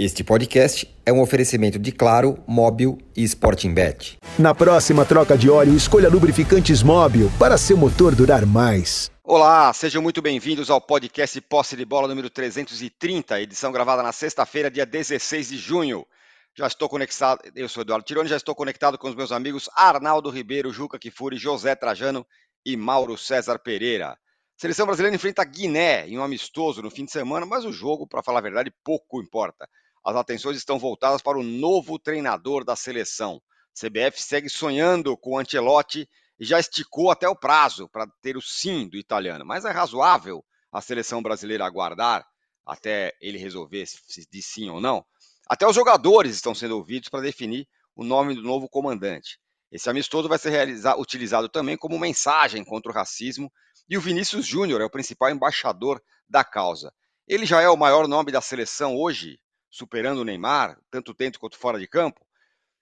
Este podcast é um oferecimento de Claro, Móbil e Sporting Bet. Na próxima troca de óleo, escolha lubrificantes Móbil para seu motor durar mais. Olá, sejam muito bem-vindos ao podcast Posse de Bola número 330, edição gravada na sexta-feira, dia 16 de junho. Já estou conectado, eu sou Eduardo Tironi, já estou conectado com os meus amigos Arnaldo Ribeiro, Juca Kifuri, José Trajano e Mauro César Pereira. A seleção brasileira enfrenta a Guiné em um amistoso no fim de semana, mas o jogo, para falar a verdade, pouco importa as atenções estão voltadas para o novo treinador da seleção. CBF segue sonhando com o Ancelotti e já esticou até o prazo para ter o sim do italiano. Mas é razoável a seleção brasileira aguardar até ele resolver se diz sim ou não. Até os jogadores estão sendo ouvidos para definir o nome do novo comandante. Esse amistoso vai ser utilizado também como mensagem contra o racismo e o Vinícius Júnior é o principal embaixador da causa. Ele já é o maior nome da seleção hoje, superando o Neymar, tanto dentro quanto fora de campo.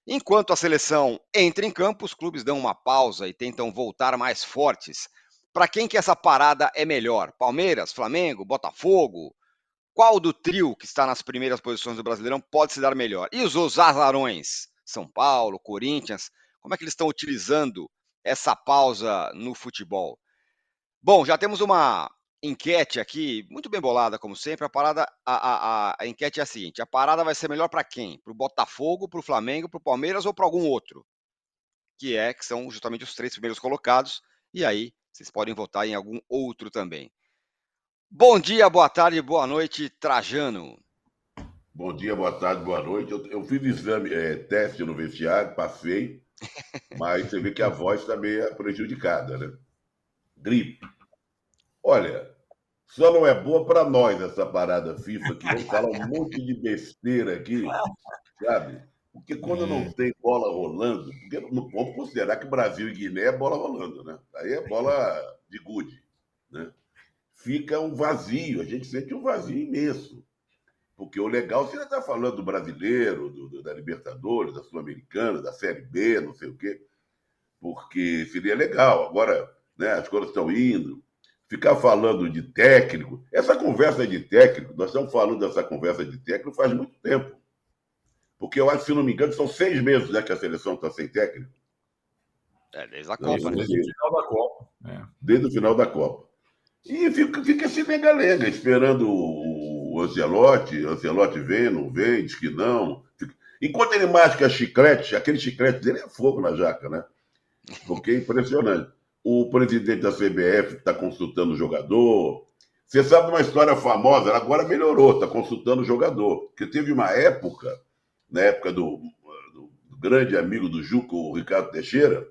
Enquanto a seleção entra em campo, os clubes dão uma pausa e tentam voltar mais fortes. Para quem que essa parada é melhor? Palmeiras, Flamengo, Botafogo? Qual do trio que está nas primeiras posições do Brasileirão pode se dar melhor? E os azarões? São Paulo, Corinthians? Como é que eles estão utilizando essa pausa no futebol? Bom, já temos uma enquete aqui, muito bem bolada, como sempre. A parada, a, a, a enquete é a seguinte: a parada vai ser melhor para quem? Para o Botafogo, para o Flamengo, para o Palmeiras ou para algum outro? Que é que são justamente os três primeiros colocados. E aí vocês podem votar em algum outro também. Bom dia, boa tarde, boa noite, Trajano. Bom dia, boa tarde, boa noite. Eu, eu fiz exame, é, teste no vestiário, passei, mas você vê que a voz está meio prejudicada, né? Gripe. Olha, só não é boa para nós essa parada FIFA, que vamos falar um monte de besteira aqui, sabe? Porque quando não tem bola rolando, porque não vamos considerar que Brasil e Guiné é bola rolando, né? Aí é bola de gude, né? Fica um vazio, a gente sente um vazio imenso. Porque o legal, você está falando do brasileiro, do, do, da Libertadores, da Sul-Americana, da Série B, não sei o quê, porque seria legal. Agora, né, as coisas estão indo, ficar falando de técnico. Essa conversa de técnico, nós estamos falando dessa conversa de técnico faz muito tempo. Porque eu acho, se não me engano, são seis meses né, que a seleção está sem técnico. É, desde a Copa, né? Desde o final da Copa. É. Desde o final da Copa. E fica, fica esse lenga-lenga, esperando o Ancelotti. O Ancelotti vem, não vem, diz que não. Enquanto ele masca chiclete, aquele chiclete dele é fogo na jaca, né? Porque é impressionante o presidente da CBF está consultando o jogador. Você sabe de uma história famosa, agora melhorou, está consultando o jogador. Porque teve uma época, na época do, do, do grande amigo do Juco, o Ricardo Teixeira,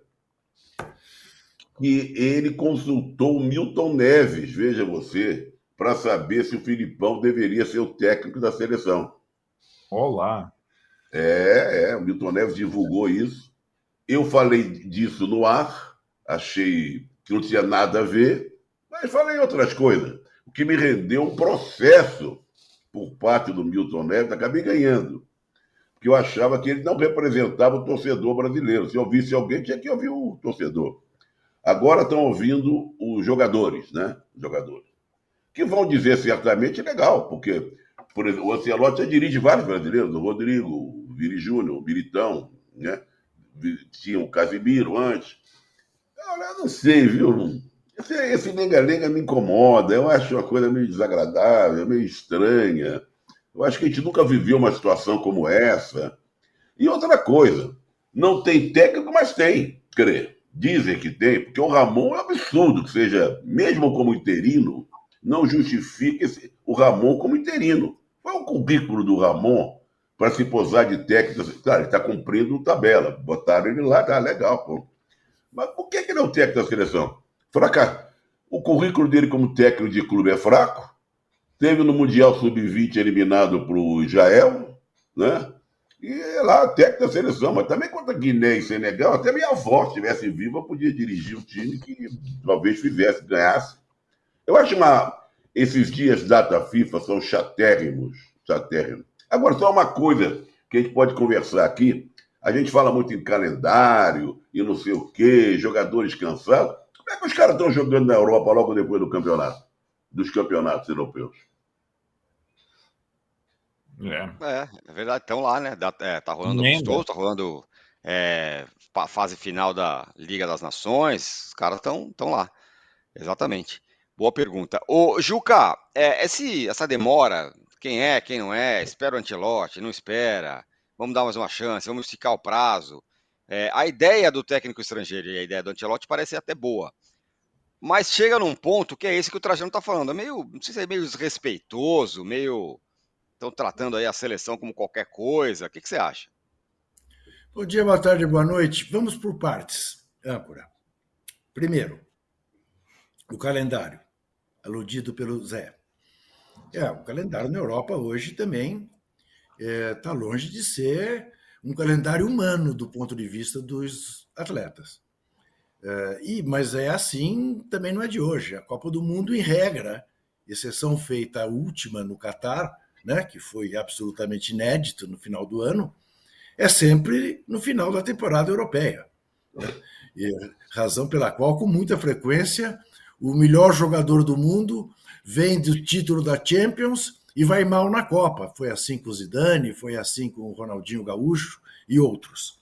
que ele consultou o Milton Neves, veja você, para saber se o Filipão deveria ser o técnico da seleção. Olá! É, é, o Milton Neves divulgou isso. Eu falei disso no ar, achei que não tinha nada a ver, mas falei outras coisas. O que me rendeu um processo por parte do Milton Neves, acabei ganhando. Porque eu achava que ele não representava o torcedor brasileiro. Se eu ouvisse alguém, tinha que ouvir o torcedor. Agora estão ouvindo os jogadores, né? Os jogadores. Que vão dizer certamente legal, porque, por exemplo, o Ancelotti já dirige vários brasileiros, o Rodrigo, o Viri Júnior, o Militão, né? Tinha o Casimiro antes. Eu não sei, viu? Esse lenga-lenga me incomoda. Eu acho uma coisa meio desagradável, meio estranha. Eu acho que a gente nunca viveu uma situação como essa. E outra coisa, não tem técnico, mas tem. Quer dizem que tem, porque o Ramon é absurdo que seja, mesmo como interino, não justifica esse, o Ramon como interino. Qual é o currículo do Ramon para se posar de técnico? Claro, ele está cumprindo tabela. Botaram ele lá, tá legal, pô. Mas por que, que ele é o técnico da seleção? Fraca. O currículo dele como técnico de clube é fraco. Teve no Mundial Sub-20 eliminado para o Israel, né? E é lá, técnico da seleção, mas também contra Guiné e Senegal, até minha avó, se estivesse viva, podia dirigir o time que talvez fizesse, ganhasse. Eu acho uma. Esses dias data FIFA são chatérrimos, chatérrimos. Agora, só uma coisa que a gente pode conversar aqui, a gente fala muito em calendário e não sei o quê, jogadores cansados. Como é que os caras estão jogando na Europa logo depois do campeonato? Dos campeonatos europeus? É, é, é verdade, estão lá, né? É, tá rolando amistoso, tá rolando é, fase final da Liga das Nações, os caras estão lá. Exatamente. Boa pergunta. Ô, Juca, é, esse, essa demora, quem é, quem não é, espera o Antelote, não espera, vamos dar mais uma chance, vamos esticar o prazo. É, a ideia do técnico estrangeiro e a ideia do Antelote parece até boa. Mas chega num ponto que é esse que o Trajano está falando. É meio, não sei se é meio desrespeitoso, meio. Estão tratando aí a seleção como qualquer coisa. O que, que você acha? Bom dia, boa tarde, boa noite. Vamos por partes, âncora. Primeiro, o calendário, aludido pelo Zé. É, o calendário na Europa hoje também está é, tá longe de ser um calendário humano do ponto de vista dos atletas. É, e, mas é assim também não é de hoje. A Copa do Mundo, em regra, exceção feita a última no Catar, né, que foi absolutamente inédito no final do ano, é sempre no final da temporada europeia. Né? E, razão pela qual, com muita frequência, o melhor jogador do mundo vem do título da Champions e vai mal na Copa. Foi assim com o Zidane, foi assim com o Ronaldinho Gaúcho e outros.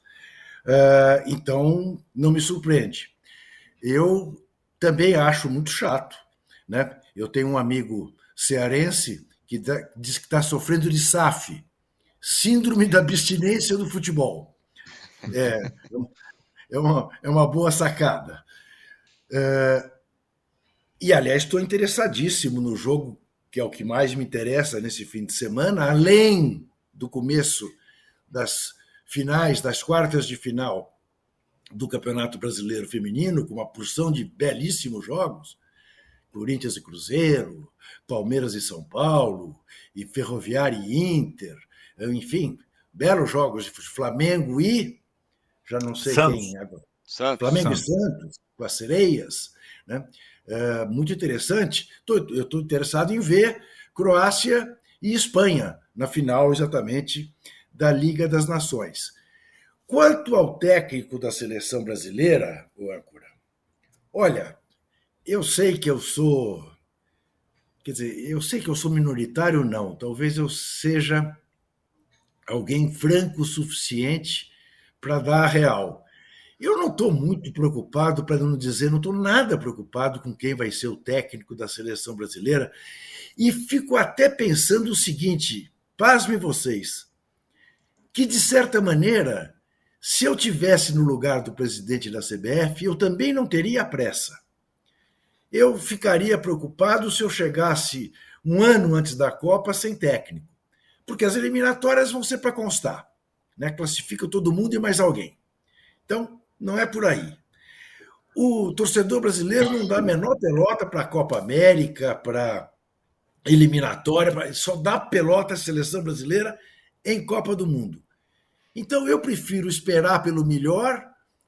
Uh, então, não me surpreende. Eu também acho muito chato. Né? Eu tenho um amigo cearense que diz que está sofrendo de SAF, Síndrome da Abstinência do Futebol. É, é, uma, é uma boa sacada. Uh, e, aliás, estou interessadíssimo no jogo, que é o que mais me interessa nesse fim de semana, além do começo das finais, das quartas de final do Campeonato Brasileiro Feminino, com uma porção de belíssimos jogos. Corinthians e Cruzeiro, Palmeiras e São Paulo, e Ferroviária e Inter, enfim, belos jogos de Flamengo e já não sei Santos. quem agora. Santos, Flamengo Santos. e Santos, com as sereias, né? É, muito interessante. Tô, eu estou interessado em ver Croácia e Espanha na final, exatamente, da Liga das Nações. Quanto ao técnico da seleção brasileira, o âncora, olha, eu sei que eu sou. Quer dizer, eu sei que eu sou minoritário, não. Talvez eu seja alguém franco o suficiente para dar a real. Eu não estou muito preocupado, para não dizer, não estou nada preocupado com quem vai ser o técnico da seleção brasileira. E fico até pensando o seguinte: pasmem vocês, que de certa maneira, se eu tivesse no lugar do presidente da CBF, eu também não teria pressa. Eu ficaria preocupado se eu chegasse um ano antes da Copa sem técnico, porque as eliminatórias vão ser para constar, né? Classifica todo mundo e mais alguém. Então, não é por aí. O torcedor brasileiro não dá a menor pelota para a Copa América, para eliminatória, só dá pelota à seleção brasileira em Copa do Mundo. Então eu prefiro esperar pelo melhor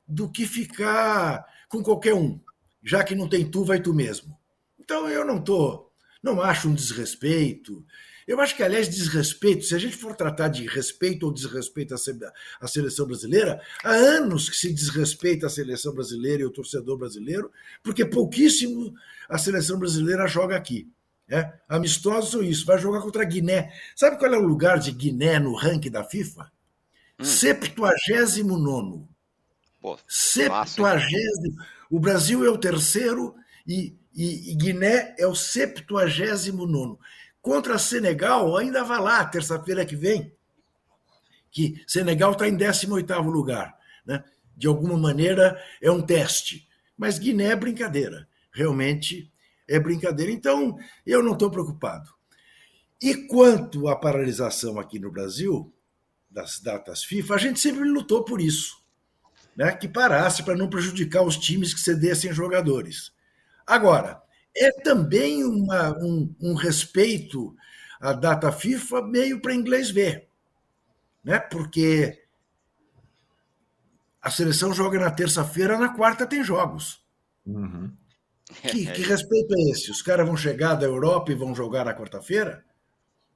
do que ficar com qualquer um, já que não tem tu, vai tu mesmo. Então eu não tô, não acho um desrespeito, eu acho que, aliás, desrespeito, se a gente for tratar de respeito ou desrespeito à seleção brasileira, há anos que se desrespeita a seleção brasileira e o torcedor brasileiro, porque pouquíssimo a seleção brasileira joga aqui. É? Amistosos são isso, vai jogar contra a Guiné. Sabe qual é o lugar de Guiné no ranking da FIFA? Hum. 79. Pô, Septuagésimo. O Brasil é o terceiro e, e, e Guiné é o 79. Contra Senegal, ainda vai lá, terça-feira que vem, que Senegal está em 18º lugar. Né? De alguma maneira, é um teste. Mas Guiné é brincadeira. Realmente é brincadeira. Então, eu não estou preocupado. E quanto à paralisação aqui no Brasil, das datas FIFA, a gente sempre lutou por isso. Né? Que parasse para não prejudicar os times que cedessem jogadores. Agora, é também uma, um, um respeito à data FIFA meio para inglês ver, né? porque a seleção joga na terça-feira, na quarta tem jogos. Uhum. Que, que, respeito é esse? Os caras vão chegar da Europa e vão jogar na quarta-feira?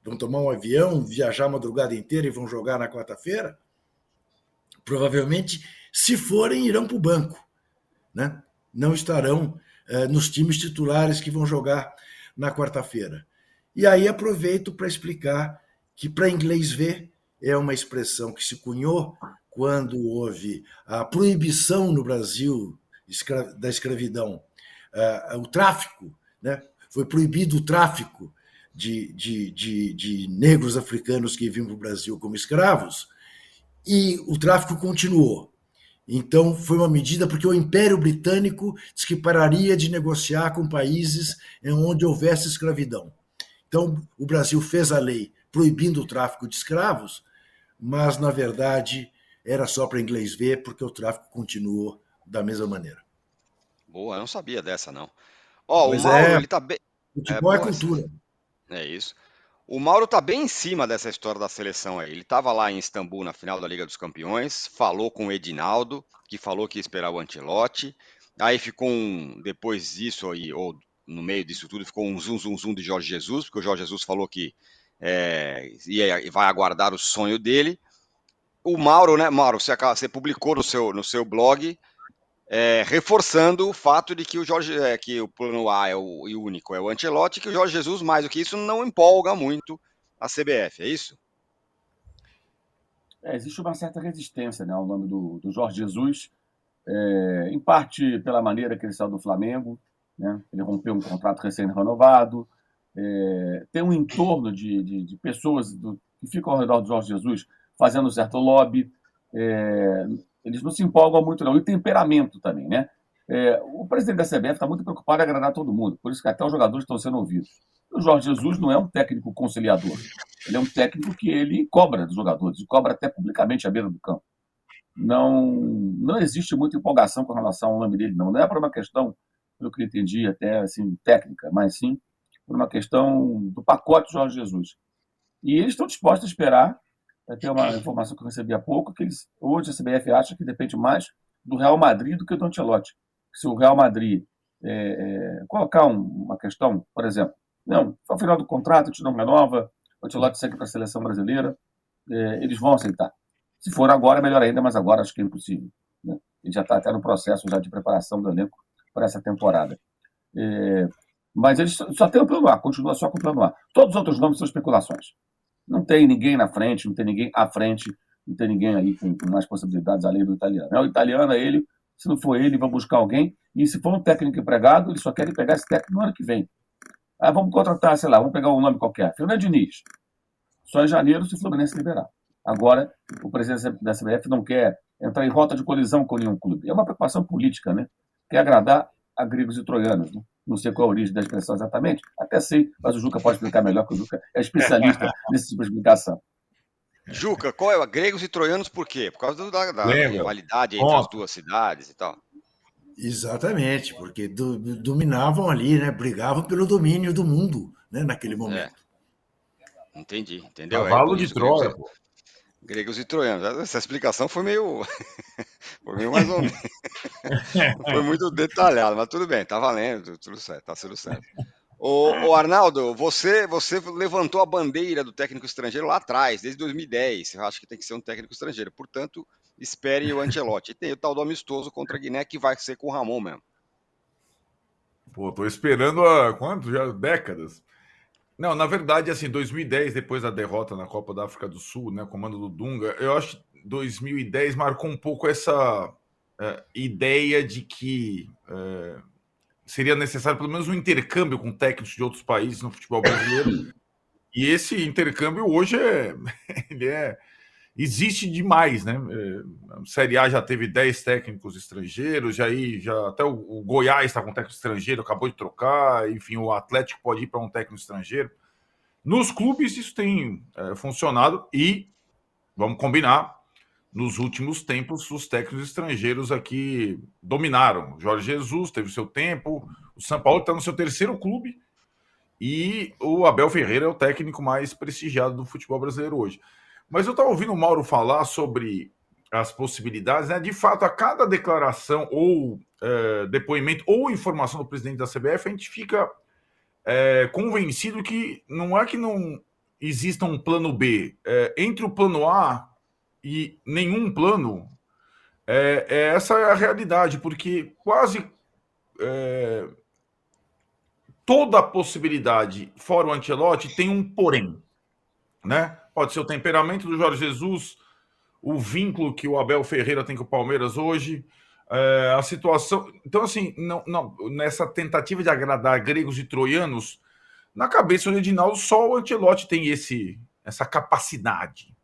Vão tomar um avião, viajar a madrugada inteira e vão jogar na quarta-feira? Provavelmente, se forem, irão para o banco. Né? Não estarão nos times titulares que vão jogar na quarta-feira. E aí aproveito para explicar que para inglês ver é uma expressão que se cunhou quando houve a proibição no Brasil da escravidão, o tráfico, né? foi proibido o tráfico de, de, de, de negros africanos que vinham para o Brasil como escravos, e o tráfico continuou. Então, foi uma medida porque o Império Britânico disse que pararia de negociar com países onde houvesse escravidão. Então, o Brasil fez a lei proibindo o tráfico de escravos, mas, na verdade, era só para inglês ver, porque o tráfico continuou da mesma maneira. Boa, eu não sabia dessa, não. Ó, o Mauro, é, ele tá bem. Futebol é, é cultura. É isso. O Mauro tá bem em cima dessa história da seleção aí. Ele estava lá em Istambul na final da Liga dos Campeões, falou com o Edinaldo, que falou que ia esperar o Antelote. Aí ficou um, depois disso aí, ou no meio disso tudo, ficou um zum zum zum de Jorge Jesus, porque o Jorge Jesus falou que é, ia, vai aguardar o sonho dele. O Mauro, né, Mauro, você, você publicou no seu, no seu blog é, reforçando o fato de que o Jorge, é, que o plano A é o, o único, é o Ancelotti, que o Jorge Jesus, mais do que isso, não empolga muito a CBF, é isso? É, existe uma certa resistência né, ao nome do, do Jorge Jesus, é, em parte pela maneira que ele saiu do Flamengo, né, ele rompeu um contrato recém-renovado, é, tem um entorno de, de, de pessoas do, que ficam ao redor do Jorge Jesus fazendo certo lobby, é, eles não se empolgam muito, não. E temperamento também, né? É, o presidente da CBF está muito preocupado em agradar todo mundo, por isso que até os jogadores estão sendo ouvidos. O Jorge Jesus não é um técnico conciliador. Ele é um técnico que ele cobra dos jogadores, e cobra até publicamente à beira do campo. Não, não existe muita empolgação com relação ao nome dele, não. Não é por uma questão, pelo que eu entendi, até assim, técnica, mas sim por uma questão do pacote Jorge Jesus. E eles estão dispostos a esperar tem uma informação que eu recebi há pouco, que eles, hoje a CBF acha que depende mais do Real Madrid do que do Ancelotti. Se o Real Madrid é, é, colocar um, uma questão, por exemplo, não, ao final do contrato, a gente não renova, o Ancelotti segue para a seleção brasileira, é, eles vão aceitar. Se for agora, melhor ainda, mas agora acho que é impossível. Né? Ele já está até no processo já de preparação do elenco para essa temporada. É, mas eles só tem o plano A, continua só com o plano A. Todos os outros nomes são especulações. Não tem ninguém na frente, não tem ninguém à frente, não tem ninguém aí com, com mais possibilidades além do italiano. É o italiano, é ele. Se não for ele, vão buscar alguém. E se for um técnico empregado, eles só querem pegar esse técnico no ano que vem. Ah, vamos contratar, sei lá, vamos pegar um nome qualquer. Fernando Diniz. Só em janeiro se o Fluminense liberar. Agora, o presidente da CBF não quer entrar em rota de colisão com nenhum clube. É uma preocupação política, né? Quer agradar a gregos e troianos. Né? não sei qual a origem da expressão exatamente, até sei, mas o Juca pode explicar melhor, que o Juca é especialista nesse tipo de explicação. Juca, qual é o gregos e troianos por quê? Por causa da, da rivalidade entre as duas cidades e tal. Exatamente, porque do, dominavam ali, né? Brigavam pelo domínio do mundo, né? Naquele é. momento. É. Entendi, entendeu? Cavalo é, de Troia, pô. Gregos e troianos. Essa explicação foi meio. foi meio mais ou menos. foi muito detalhada, mas tudo bem, tá valendo, tudo certo, tá tudo certo. Ô, ô, Arnaldo, você, você levantou a bandeira do técnico estrangeiro lá atrás, desde 2010. Você acha que tem que ser um técnico estrangeiro. Portanto, espere o Ancelotti. E tem o tal do amistoso contra a Guiné que vai ser com o Ramon mesmo. Pô, tô esperando há quanto? Já décadas. Não, na verdade, assim, 2010, depois da derrota na Copa da África do Sul, né, comando do Dunga, eu acho que 2010 marcou um pouco essa uh, ideia de que uh, seria necessário pelo menos um intercâmbio com técnicos de outros países no futebol brasileiro. e esse intercâmbio hoje é, ele é existe demais, né? A Série A já teve 10 técnicos estrangeiros, já aí já até o, o Goiás está com um técnico estrangeiro, acabou de trocar, enfim, o Atlético pode ir para um técnico estrangeiro. Nos clubes isso tem é, funcionado e vamos combinar, nos últimos tempos os técnicos estrangeiros aqui dominaram. Jorge Jesus teve seu tempo, o São Paulo está no seu terceiro clube e o Abel Ferreira é o técnico mais prestigiado do futebol brasileiro hoje. Mas eu estava ouvindo o Mauro falar sobre as possibilidades, né? De fato, a cada declaração ou é, depoimento ou informação do presidente da CBF, a gente fica é, convencido que não é que não exista um plano B. É, entre o plano A e nenhum plano, é, é essa é a realidade, porque quase é, toda possibilidade, fora o Antelote, tem um porém, né? pode ser o temperamento do Jorge Jesus, o vínculo que o Abel Ferreira tem com o Palmeiras hoje, é, a situação. Então, assim, não, não, nessa tentativa de agradar gregos e troianos, na cabeça do Edinaldo, só o Antelote tem esse, essa capacidade.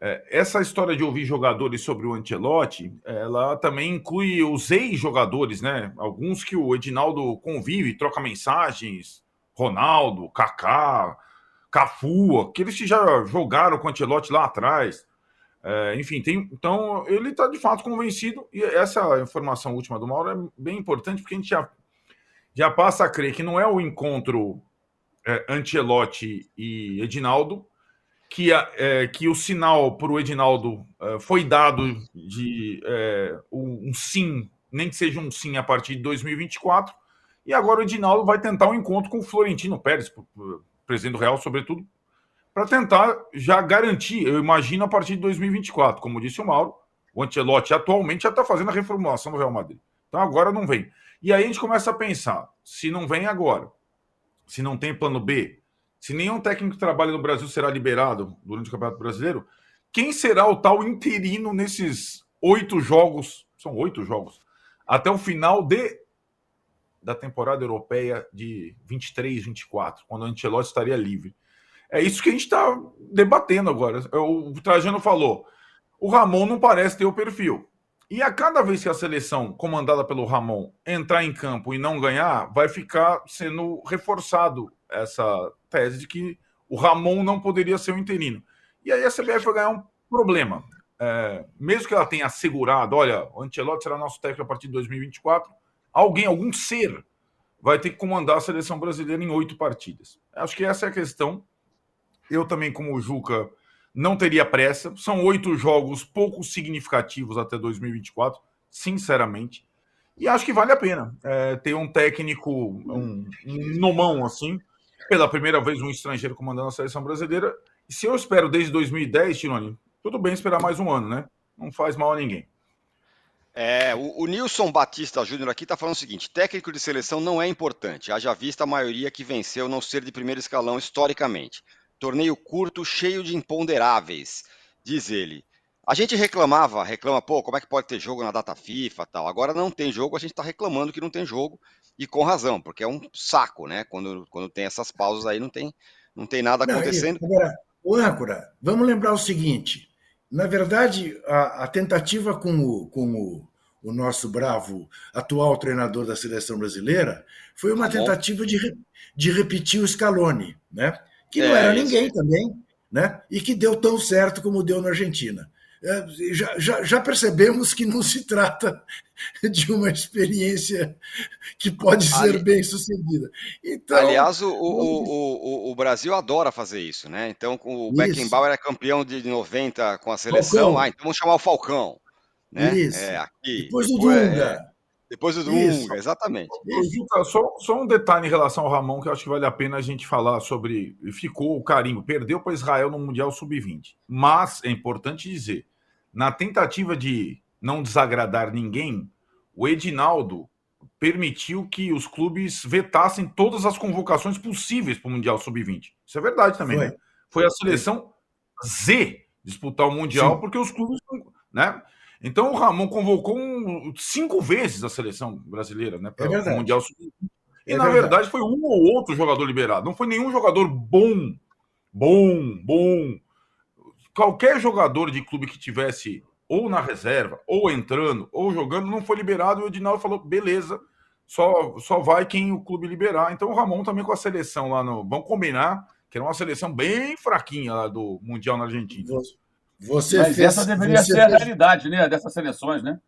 É, essa história de ouvir jogadores sobre o Antelote, ela também inclui os ex-jogadores, né? Alguns que o Edinaldo convive, troca mensagens, Ronaldo, Kaká, Cafu, aqueles que já jogaram com o Antelote lá atrás. É, enfim, tem, então ele está de fato convencido, e essa informação última do Mauro é bem importante, porque a gente já, já passa a crer que não é o encontro é, Ancelotti e Edinaldo, que, é, que o sinal para o Edinaldo é, foi dado de é, um sim, nem que seja um sim a partir de 2024, e agora o Edinaldo vai tentar um encontro com o Florentino Pérez, presidente do Real, sobretudo, para tentar já garantir, eu imagino, a partir de 2024. Como disse o Mauro, o Ancelotti atualmente já está fazendo a reformulação do Real Madrid. Então agora não vem. E aí a gente começa a pensar: se não vem agora, se não tem plano B, se nenhum técnico que trabalha no Brasil será liberado durante o Campeonato Brasileiro, quem será o tal interino nesses oito jogos? São oito jogos. Até o final de da temporada europeia de 23, 24, quando o Ancelotti estaria livre. É isso que a gente está debatendo agora. O Trajano falou: o Ramon não parece ter o perfil. E a cada vez que a seleção comandada pelo Ramon entrar em campo e não ganhar, vai ficar sendo reforçado essa tese de que o Ramon não poderia ser o interino. E aí a CBF vai ganhar um problema. É, mesmo que ela tenha assegurado, olha, o Ancelotti será nosso técnico a partir de 2024, alguém, algum ser, vai ter que comandar a seleção brasileira em oito partidas. Acho que essa é a questão. Eu também, como o Juca, não teria pressa. São oito jogos pouco significativos até 2024, sinceramente. E acho que vale a pena é, ter um técnico, um, um nomão assim, pela primeira vez um estrangeiro comandando a seleção brasileira. E se eu espero desde 2010, Tironi, tudo bem esperar mais um ano, né? Não faz mal a ninguém. É, o, o Nilson Batista Júnior aqui está falando o seguinte: técnico de seleção não é importante, haja vista a maioria que venceu não ser de primeiro escalão historicamente. Torneio curto, cheio de imponderáveis, diz ele. A gente reclamava, reclama, pô, como é que pode ter jogo na data FIFA tal? Agora não tem jogo, a gente está reclamando que não tem jogo, e com razão, porque é um saco, né? Quando, quando tem essas pausas aí, não tem, não tem nada acontecendo. Não, agora, o âncora, vamos lembrar o seguinte: na verdade, a, a tentativa com o, com o, o, nosso bravo atual treinador da seleção brasileira foi uma tá tentativa de, de repetir o Scaloni, né? que não é, era ninguém isso. também, né? e que deu tão certo como deu na Argentina. É, já, já, já, percebemos que não se trata de uma experiência que pode ser Ali... bem sucedida. Então, Aliás, o, o, o, o, Brasil adora fazer isso, né? Então, o Beckenbauer é campeão de 90 com a seleção, ah, então vamos chamar o Falcão. Né? Isso. É, aqui, Depois do Dunga. É... Depois do Dunga, exatamente. Só, só, um detalhe em relação ao Ramon que eu acho que vale a pena a gente falar sobre. Ficou o carinho, perdeu para Israel no Mundial Sub-20. Mas é importante dizer: na tentativa de não desagradar ninguém, o Edinaldo permitiu que os clubes vetassem todas as convocações possíveis para o Mundial Sub-20. Isso é verdade também, Foi. né? Foi a seleção Z disputar o Mundial, Sim. porque os clubes. Né? Então o Ramon convocou um, cinco vezes a seleção brasileira, né? Para é o Mundial Sub-20. E é na verdade. verdade foi um ou outro jogador liberado. Não foi nenhum jogador bom, bom, bom. Qualquer jogador de clube que tivesse ou na reserva, ou entrando, ou jogando, não foi liberado. E o Edinaldo falou: beleza, só, só vai quem o clube liberar. Então o Ramon também com a seleção lá no. Vamos combinar, que era uma seleção bem fraquinha lá do Mundial na Argentina. Você Mas fez, essa deveria ser fez... a realidade, né? Dessas seleções, né?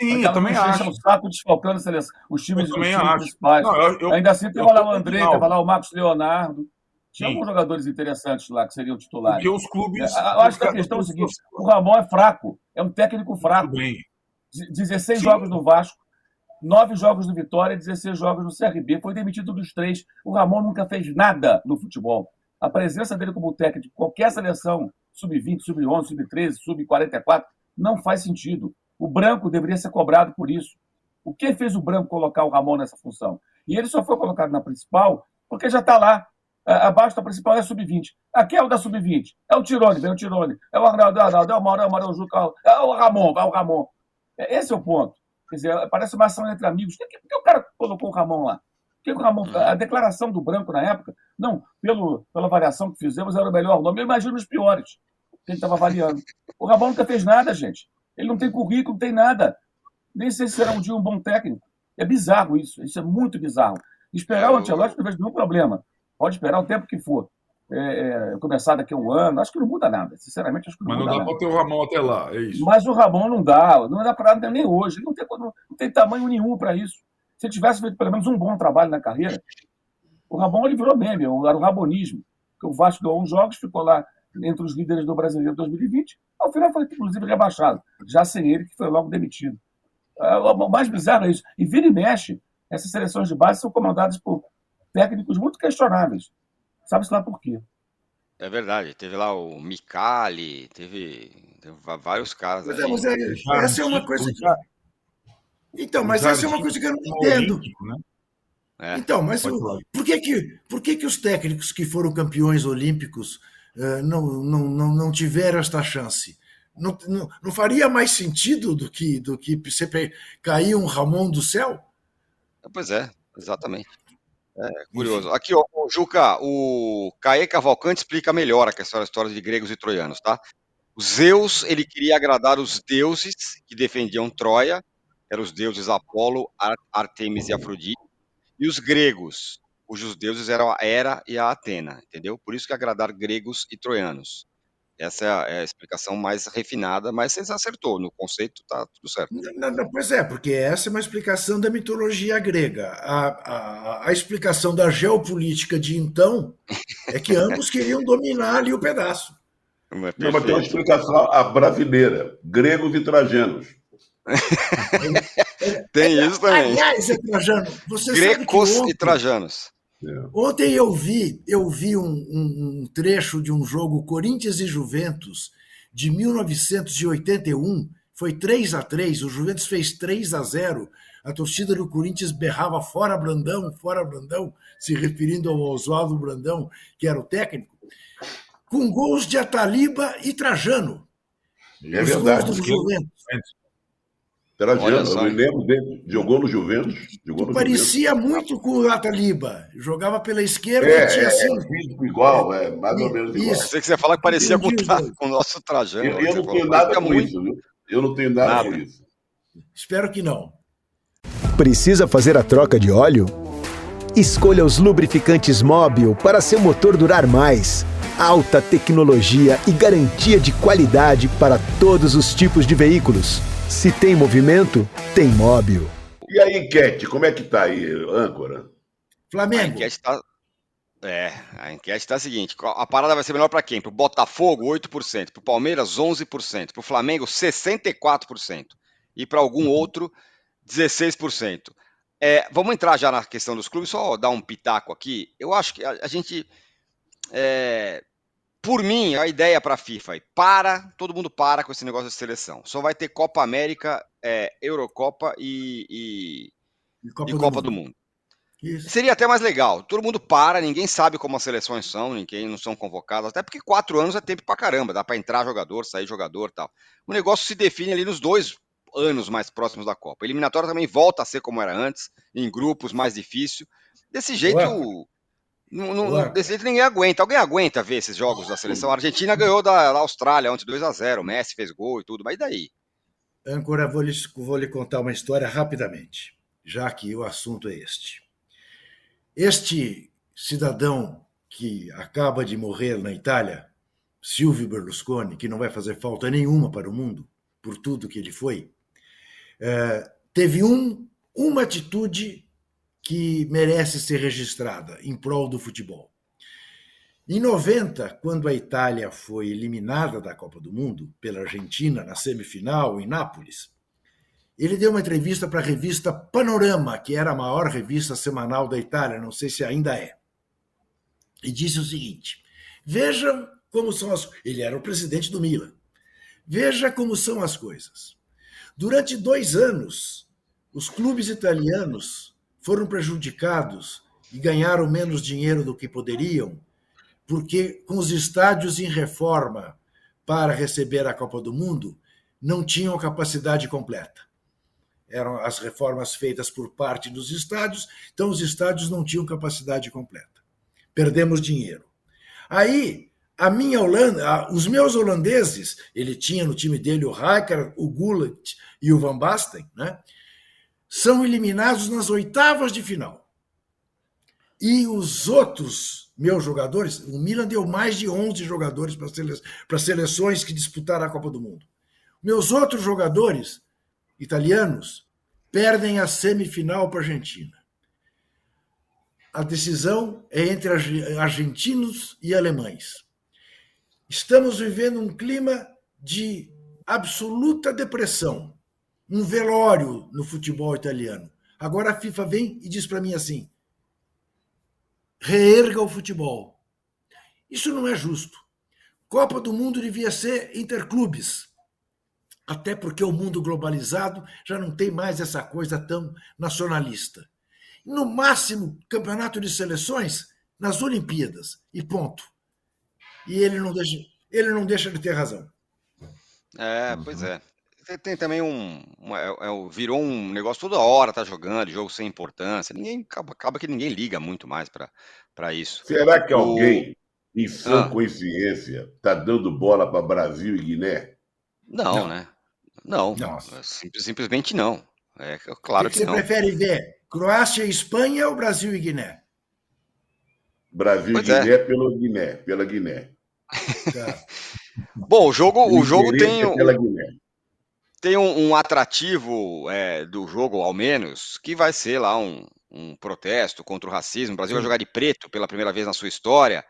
Sim, eu também acho. o saco desfalcando os times, os times principais. Não, eu, eu, Ainda assim, tava lá o André, tava lá o Marcos Leonardo. Tinha alguns jogadores interessantes lá que seriam titulares. Porque os clubes. É, eu acho que a questão é o seguinte: o Ramon é fraco, é um técnico fraco. Bem. 16 Sim. jogos no Vasco, 9 jogos no Vitória, 16 jogos no CRB. Foi demitido dos três. O Ramon nunca fez nada no futebol. A presença dele como técnico de qualquer seleção sub-20, sub-11, sub-13, sub-44, não faz sentido. O Branco deveria ser cobrado por isso. O que fez o Branco colocar o Ramon nessa função? E ele só foi colocado na principal porque já está lá. A, a basta principal é a sub-20. Aqui é o da sub-20. É o Tirone, vem o Tirone. É o Arnaldo, é o Arnaldo, é o Mauro, é o Mauro Juca, é o Ramon, vai o Ramon. É, esse é o ponto. Quer dizer, parece uma ação entre amigos. Por que, por que o cara colocou o Ramon lá? Por que o Ramon, a declaração do Branco na época, não, pelo, pela avaliação que fizemos, era o melhor nome. Eu imagino os piores que ele estava avaliando. O Ramon nunca fez nada, gente. Ele não tem currículo, não tem nada. Nem sei se será um dia um bom técnico. É bizarro isso. Isso é muito bizarro. Esperar o Ancelotti não vejo nenhum problema. Pode esperar o tempo que for. É, é, começar daqui a um ano, acho que não muda nada. Sinceramente, acho que não Mas não dá para ter o Ramon até lá, é isso. Mas o Ramon não dá, não dá para nada nem hoje. Ele não tem, não, não tem tamanho nenhum para isso. Se ele tivesse feito pelo menos um bom trabalho na carreira, o Ramon ele virou meme, era o rabonismo. Porque o Vasco ganhou uns jogos, ficou lá entre os líderes do Brasileiro 2020. Ao final foi, inclusive, rebaixado, já sem ele, que foi logo demitido. É, o mais bizarro é isso. E vira e mexe, essas seleções de base são comandadas por técnicos muito questionáveis. Sabe-se lá por quê. É verdade. Teve lá o Micali, teve, teve vários caras. Mas, é, mas é, essa é uma coisa que... Então, mas essa é uma coisa que eu não entendo. Né? É, então, mas por, que, que, por que, que os técnicos que foram campeões olímpicos uh, não, não, não, não tiveram esta chance? Não, não, não, faria mais sentido do que, do que você cair um Ramon do céu? Pois é, exatamente. É, curioso. Aqui, ó, Juca, o Caê Cavalcante explica melhor a questão da história de gregos e troianos, tá? O Zeus, ele queria agradar os deuses que defendiam Troia, eram os deuses Apolo, Artemis e Afrodite, e os gregos, cujos deuses eram a Hera e a Atena, entendeu? Por isso que agradar gregos e troianos. Essa é a, é a, explicação mais refinada, mas você acertou, no conceito tá tudo certo. Não, não, pois é, porque essa é uma explicação da mitologia grega. A, a, a explicação da geopolítica de então é que ambos queriam dominar ali o pedaço. Mas, não, mas tem uma explicação a brasileira, gregos e trajanos. tem isso também. Aliás, é Trajano, você Grecos ontem, e trajanos. É. Ontem eu vi, eu vi um, um, um, trecho de um jogo Corinthians e Juventus de 1981. Foi 3 a 3 o Juventus fez 3 a 0 A torcida do Corinthians berrava fora Brandão, fora Brandão, se referindo ao Oswaldo Brandão, que era o técnico, com gols de Ataliba e Trajano. É verdade. Gols do Juventus. Trajano, eu me lembro dele. Jogou no Juventus. Jogou no parecia Juventus. muito com o Ataliba. Jogava pela esquerda é, e tinha é, assim. É, igual, é, mais ou menos igual. Isso. Sei que você fala que parecia com, com, o nosso Trajano. Eu, eu não tenho nada com muito. isso, viu? Eu não tenho nada, nada com isso. Espero que não. Precisa fazer a troca de óleo? Escolha os lubrificantes Móbil para seu motor durar mais. Alta tecnologia e garantia de qualidade para todos os tipos de veículos. Se tem movimento, tem móvel. E a enquete, como é que tá aí, âncora? Flamengo. A enquete tá. É, a enquete está a seguinte: a parada vai ser melhor para quem? Para o Botafogo, 8%, para o Palmeiras, 11%, para o Flamengo, 64%, e para algum outro, 16%. É, vamos entrar já na questão dos clubes, só dar um pitaco aqui. Eu acho que a, a gente é, por mim, a ideia para a FIFA é para, todo mundo para com esse negócio de seleção. Só vai ter Copa América, é, Eurocopa e, e, e Copa, e do, Copa mundo. do, Mundo. Isso. Seria até mais legal. Todo mundo para, ninguém sabe como as seleções são, ninguém não são convocadas, até porque quatro anos é tempo para caramba, dá para entrar jogador, sair jogador tal. O negócio se define ali nos dois anos mais próximos da Copa. A eliminatória também volta a ser como era antes, em grupos mais difícil. Desse jeito, Ué. Não, não, desse jeito ninguém aguenta. Alguém aguenta ver esses jogos da seleção? A Argentina ganhou da, da Austrália ontem 2 a 0 O Messi fez gol e tudo, mas e daí? Âncora, vou lhe, vou lhe contar uma história rapidamente, já que o assunto é este. Este cidadão que acaba de morrer na Itália, Silvio Berlusconi, que não vai fazer falta nenhuma para o mundo, por tudo que ele foi, é, teve um, uma atitude que merece ser registrada em prol do futebol. Em 90, quando a Itália foi eliminada da Copa do Mundo pela Argentina na semifinal em Nápoles, ele deu uma entrevista para a revista Panorama, que era a maior revista semanal da Itália, não sei se ainda é. E disse o seguinte: Vejam como são as. Ele era o presidente do Milan. Veja como são as coisas. Durante dois anos, os clubes italianos foram prejudicados e ganharam menos dinheiro do que poderiam, porque com os estádios em reforma para receber a Copa do Mundo, não tinham capacidade completa. Eram as reformas feitas por parte dos estádios, então os estádios não tinham capacidade completa. Perdemos dinheiro. Aí, a minha Holanda, os meus holandeses, ele tinha no time dele o Rijkaard, o Gullit e o Van Basten, né? São eliminados nas oitavas de final. E os outros meus jogadores, o Milan deu mais de 11 jogadores para seleções que disputaram a Copa do Mundo. Meus outros jogadores italianos perdem a semifinal para a Argentina. A decisão é entre argentinos e alemães. Estamos vivendo um clima de absoluta depressão, um velório no futebol italiano. Agora a FIFA vem e diz para mim assim: reerga o futebol. Isso não é justo. Copa do Mundo devia ser interclubes. Até porque o mundo globalizado já não tem mais essa coisa tão nacionalista. No máximo, campeonato de seleções nas Olimpíadas. E ponto. E ele não deixa, ele não deixa de ter razão. É, pois é. Tem, tem também um, um é, é, virou um negócio toda hora tá jogando, jogo sem importância. Ninguém acaba, acaba que ninguém liga muito mais para isso. Será que o... alguém em sã ah. consciência tá dando bola para Brasil e Guiné? Não, não. né? Não, simplesmente não. É claro que, que, que você não. prefere ver? Croácia e Espanha ou Brasil e Guiné? Brasil pois e Guiné é. pelo Guiné, pela Guiné. Tá. Bom, o jogo, o, o jogo tem. Pela Guiné tem um, um atrativo é, do jogo, ao menos, que vai ser lá um, um protesto contra o racismo. O Brasil Sim. vai jogar de preto pela primeira vez na sua história.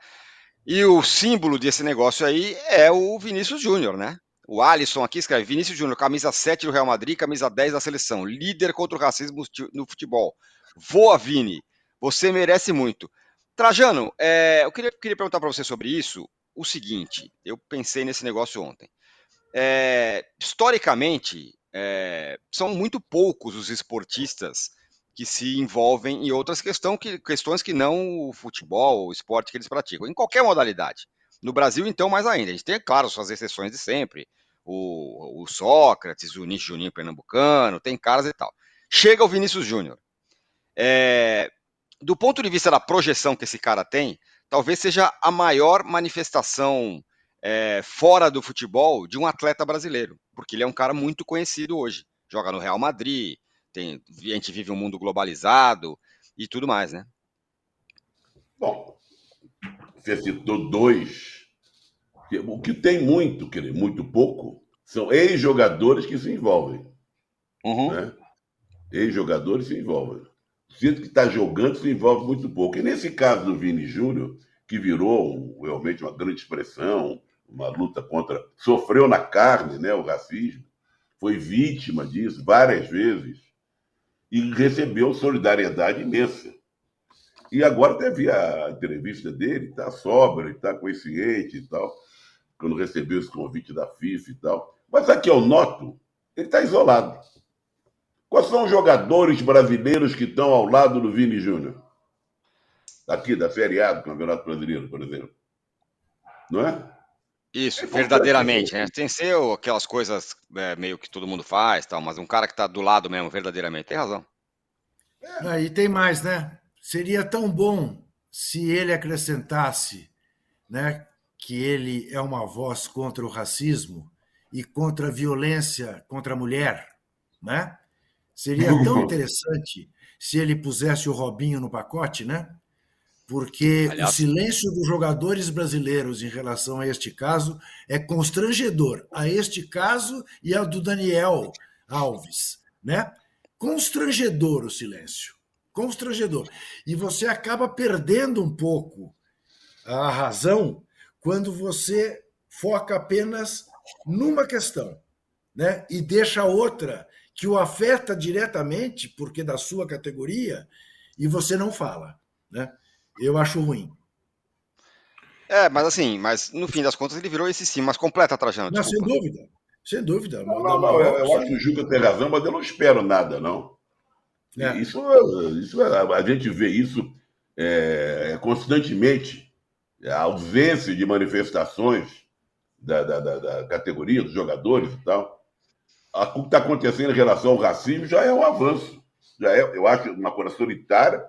E o símbolo desse negócio aí é o Vinícius Júnior, né? O Alisson aqui escreve: Vinícius Júnior, camisa 7 do Real Madrid, camisa 10 da seleção, líder contra o racismo no futebol. Voa, Vini, você merece muito. Trajano, é, eu queria, queria perguntar para você sobre isso o seguinte: eu pensei nesse negócio ontem. É, historicamente, é, são muito poucos os esportistas que se envolvem em outras questão, que, questões que não o futebol, o esporte que eles praticam, em qualquer modalidade. No Brasil, então, mais ainda. A gente tem, claro, suas exceções de sempre. O, o Sócrates, o Nicho Juninho Pernambucano, tem caras e tal. Chega o Vinícius Júnior. É, do ponto de vista da projeção que esse cara tem, talvez seja a maior manifestação é, fora do futebol de um atleta brasileiro, porque ele é um cara muito conhecido hoje. Joga no Real Madrid, tem, a gente vive um mundo globalizado e tudo mais, né? Bom, você citou dois. O que tem muito, quer dizer, muito pouco, são ex-jogadores que se envolvem. Uhum. Né? Ex-jogadores se envolvem. O que está jogando se envolve muito pouco. E nesse caso do Vini Júnior, que virou realmente uma grande expressão, uma luta contra. Sofreu na carne né, o racismo, foi vítima disso várias vezes e recebeu solidariedade imensa. E agora teve a entrevista dele, está sóbrio, está consciente e tal, quando recebeu esse convite da FIFA e tal. Mas aqui eu noto, ele está isolado. Quais são os jogadores brasileiros que estão ao lado do Vini Júnior? Aqui, da Série A do Campeonato Brasileiro, por exemplo. Não é? Isso, é verdadeiramente, né? Tem ser aquelas coisas é, meio que todo mundo faz, tal, mas um cara que está do lado mesmo, verdadeiramente, tem razão. É. E tem mais, né? Seria tão bom se ele acrescentasse, né, que ele é uma voz contra o racismo e contra a violência contra a mulher, né? Seria tão interessante se ele pusesse o Robinho no pacote, né? Porque Aliás, o silêncio dos jogadores brasileiros em relação a este caso é constrangedor. A este caso e ao do Daniel Alves, né? Constrangedor o silêncio. Constrangedor. E você acaba perdendo um pouco a razão quando você foca apenas numa questão, né? E deixa outra que o afeta diretamente, porque da sua categoria, e você não fala, né? Eu acho ruim. É, mas assim, mas no fim das contas ele virou esse sim, mas completa Trajano. Não, sem dúvida. Sem dúvida. Não, não, não, eu, eu acho que o Juca tem razão, mas eu não espero nada, não. É. Isso, isso, a gente vê isso é, constantemente a ausência de manifestações da, da, da, da categoria, dos jogadores e tal, o que está acontecendo em relação ao racismo já é um avanço. Já é, eu acho, uma coisa solitária.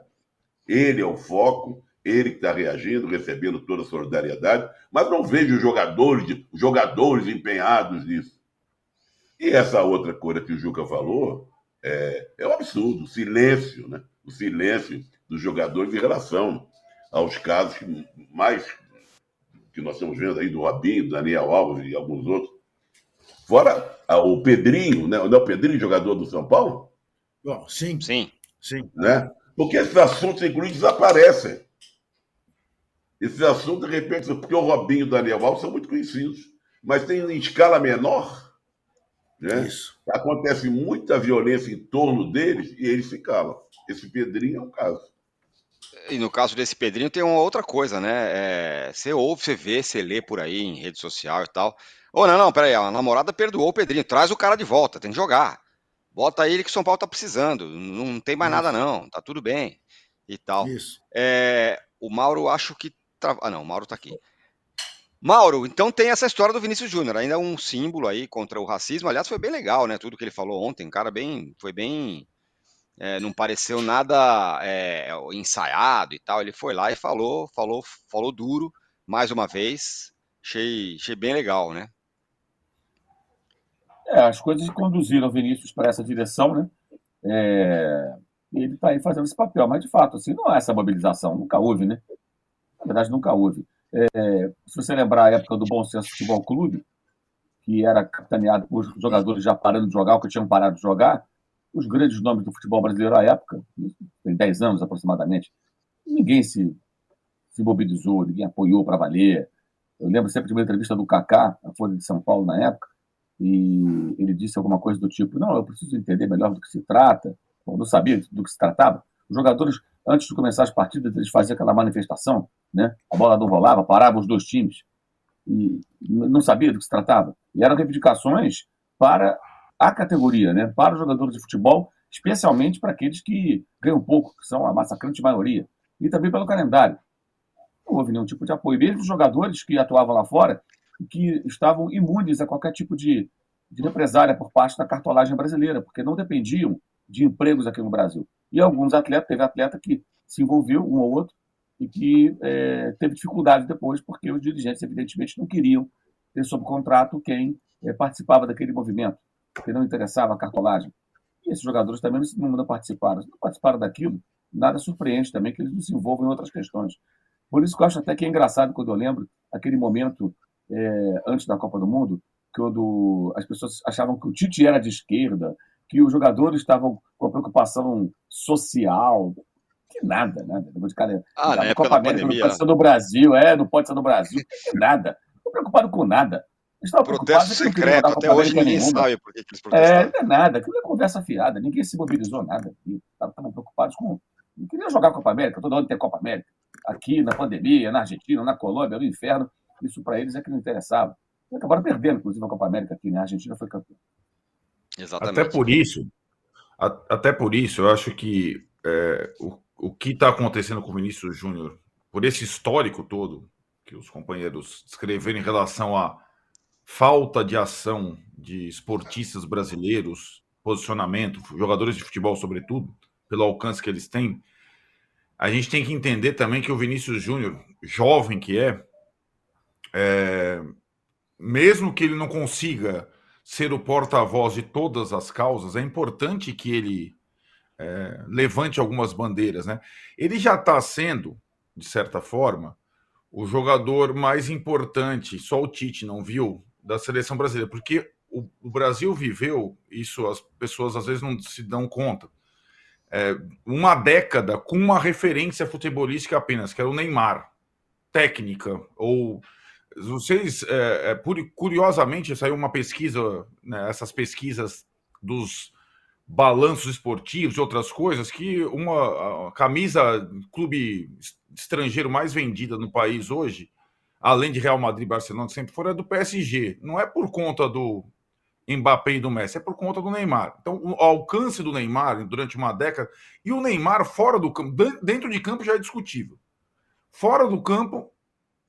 Ele é o foco, ele que está reagindo, recebendo toda a solidariedade, mas não vejo jogadores, jogadores empenhados nisso. E essa outra coisa que o Juca falou é, é um absurdo, o silêncio, né? O silêncio dos jogadores em relação aos casos mais que nós estamos vendo aí do Robinho, do Daniel Alves e alguns outros. Fora o Pedrinho, né? Não é o Pedrinho, jogador do São Paulo? Bom, sim. Sim. Sim. Né? Porque esses assuntos, inclusive, desaparecem. Esses assuntos, de repente, porque o Robinho e o Daniel Alves são muito conhecidos, mas tem em escala menor. Né? Isso. Acontece muita violência em torno deles e eles se calam. Esse Pedrinho é um caso. E no caso desse Pedrinho tem uma outra coisa, né? É, você ouve, você vê, você lê por aí em rede social e tal. Ô, oh, não, não, peraí, a namorada perdoou o Pedrinho, traz o cara de volta, tem que jogar. Bota ele que o São Paulo tá precisando, não tem mais nada não, tá tudo bem e tal. Isso. É, o Mauro acho que... Tra... Ah não, o Mauro tá aqui. Mauro, então tem essa história do Vinícius Júnior, ainda um símbolo aí contra o racismo. Aliás, foi bem legal, né? Tudo que ele falou ontem, cara, bem, foi bem, é, não pareceu nada é, ensaiado e tal. Ele foi lá e falou, falou, falou duro mais uma vez. Achei, achei bem legal, né? É, as coisas conduziram o Vinícius para essa direção, né? É, ele está aí fazendo esse papel, mas de fato, assim, não há essa mobilização, nunca houve, né? Na verdade, nunca houve. É, se você lembrar a época do Bom Senso Futebol Clube, que era capitaneado por jogadores já parando de jogar, ou que tinham parado de jogar, os grandes nomes do futebol brasileiro à época, tem 10 anos aproximadamente, ninguém se, se mobilizou, ninguém apoiou para valer. Eu lembro sempre de uma entrevista do Kaká, a Folha de São Paulo, na época, e ele disse alguma coisa do tipo: Não, eu preciso entender melhor do que se trata. Não sabia do que se tratava. Os jogadores, antes de começar as partidas, eles faziam aquela manifestação né? A bola não rolava, parava os dois times. E não sabia do que se tratava. E eram reivindicações para a categoria, né? para os jogadores de futebol, especialmente para aqueles que ganham pouco, que são a massacrante maioria. E também pelo calendário. Não houve nenhum tipo de apoio. Mesmo os jogadores que atuavam lá fora que estavam imunes a qualquer tipo de, de represália por parte da cartolagem brasileira, porque não dependiam de empregos aqui no Brasil. E alguns atletas, teve atleta que se envolveu, um ou outro, e que é, teve dificuldade depois, porque os dirigentes, evidentemente, não queriam ter sob contrato quem é, participava daquele movimento, que não interessava a cartolagem. E esses jogadores também não, não participaram. Se não participaram daquilo, nada surpreende também que eles não se envolvam em outras questões. Por isso que eu acho até que é engraçado quando eu lembro aquele momento é, antes da Copa do Mundo, quando as pessoas achavam que o Tite era de esquerda, que os jogadores estavam com a preocupação social. Que nada, nada. De cara, ah, né? Copa América pandemia. não pode ser no Brasil, é, não pode ser no Brasil. Que nada. Não preocupado com nada. Protesto secreto, até hoje ninguém nenhuma. sabe por que eles protestaram. É, não é nada, aquilo é conversa fiada, ninguém se mobilizou nada. Estavam preocupados com. Não queria jogar a Copa América, todo ano tem Copa América. Aqui, na pandemia, na Argentina, na Colômbia, no inferno, isso para eles é que não interessava. E acabaram perdendo, inclusive, a Copa América aqui, né? A Argentina foi campeã. Exatamente. Até por isso, até por isso, eu acho que é, o o que está acontecendo com o Vinícius Júnior, por esse histórico todo que os companheiros descreveram em relação à falta de ação de esportistas brasileiros, posicionamento, jogadores de futebol, sobretudo, pelo alcance que eles têm, a gente tem que entender também que o Vinícius Júnior, jovem que é, é, mesmo que ele não consiga ser o porta-voz de todas as causas, é importante que ele é, levante algumas bandeiras, né? Ele já está sendo, de certa forma, o jogador mais importante, só o Tite não viu, da seleção brasileira, porque o, o Brasil viveu, isso as pessoas às vezes não se dão conta, é, uma década com uma referência futebolística apenas, que era o Neymar, técnica, ou vocês, é, é, curiosamente, saiu uma pesquisa, né, essas pesquisas dos balanços esportivos e outras coisas que uma camisa clube estrangeiro mais vendida no país hoje, além de Real Madrid e Barcelona, sempre foram, é do PSG. Não é por conta do Mbappé e do Messi? É por conta do Neymar. Então, o alcance do Neymar durante uma década e o Neymar fora do campo, dentro de campo já é discutível. Fora do campo,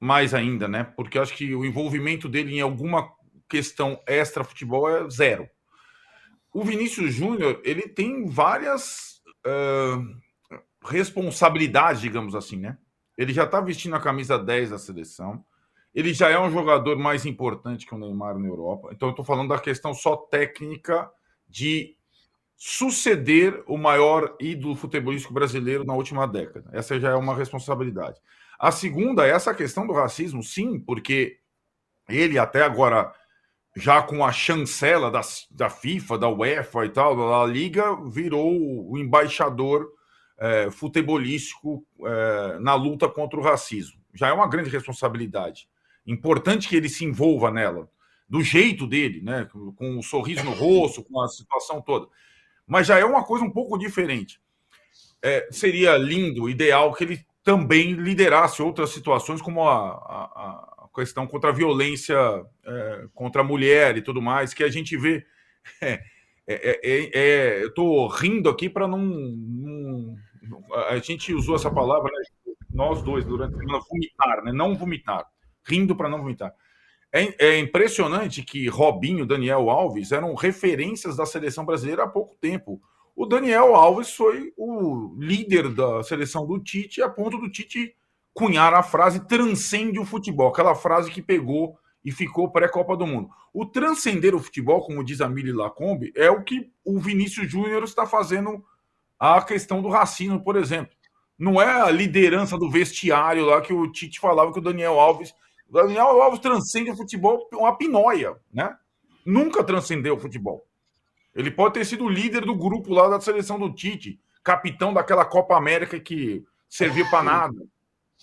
mais ainda, né? Porque acho que o envolvimento dele em alguma questão extra futebol é zero. O Vinícius Júnior, ele tem várias uh, responsabilidades, digamos assim, né? Ele já está vestindo a camisa 10 da seleção. Ele já é um jogador mais importante que o Neymar na Europa. Então, eu estou falando da questão só técnica de suceder o maior ídolo futebolístico brasileiro na última década. Essa já é uma responsabilidade. A segunda é essa questão do racismo, sim, porque ele até agora, já com a chancela da, da FIFA, da UEFA e tal, da Liga, virou o embaixador é, futebolístico é, na luta contra o racismo. Já é uma grande responsabilidade. Importante que ele se envolva nela, do jeito dele, né? com o um sorriso no rosto, com a situação toda. Mas já é uma coisa um pouco diferente. É, seria lindo, ideal que ele também liderasse outras situações, como a, a, a questão contra a violência é, contra a mulher e tudo mais, que a gente vê. É, é, é, é eu estou rindo aqui para não, não, A gente usou essa palavra, né, nós dois, durante a semana, vomitar, né, não vomitar. Rindo para não vomitar. É, é, impressionante que Robinho, Daniel Alves eram referências da seleção brasileira há pouco tempo. O Daniel Alves foi o líder da seleção do Tite, a ponto do Tite cunhar a frase transcende o futebol, aquela frase que pegou e ficou pré-Copa do Mundo. O transcender o futebol, como diz a Mili Lacombe, é o que o Vinícius Júnior está fazendo a questão do racismo, por exemplo. Não é a liderança do vestiário lá que o Tite falava que o Daniel Alves. O Daniel Alves transcende o futebol, uma pinóia, né? Nunca transcendeu o futebol. Ele pode ter sido líder do grupo lá da seleção do Tite, capitão daquela Copa América que serviu para nada.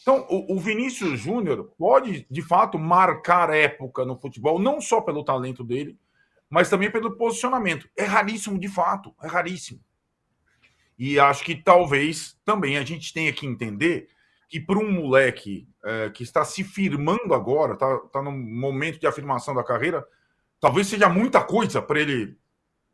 Então, o, Vinícius Júnior pode, de fato, marcar época no futebol, não só pelo talento dele, mas também pelo posicionamento. É raríssimo, de fato, é raríssimo. E acho que talvez também a gente tenha que entender que para um moleque é, que está se firmando agora, está tá no momento de afirmação da carreira, talvez seja muita coisa para ele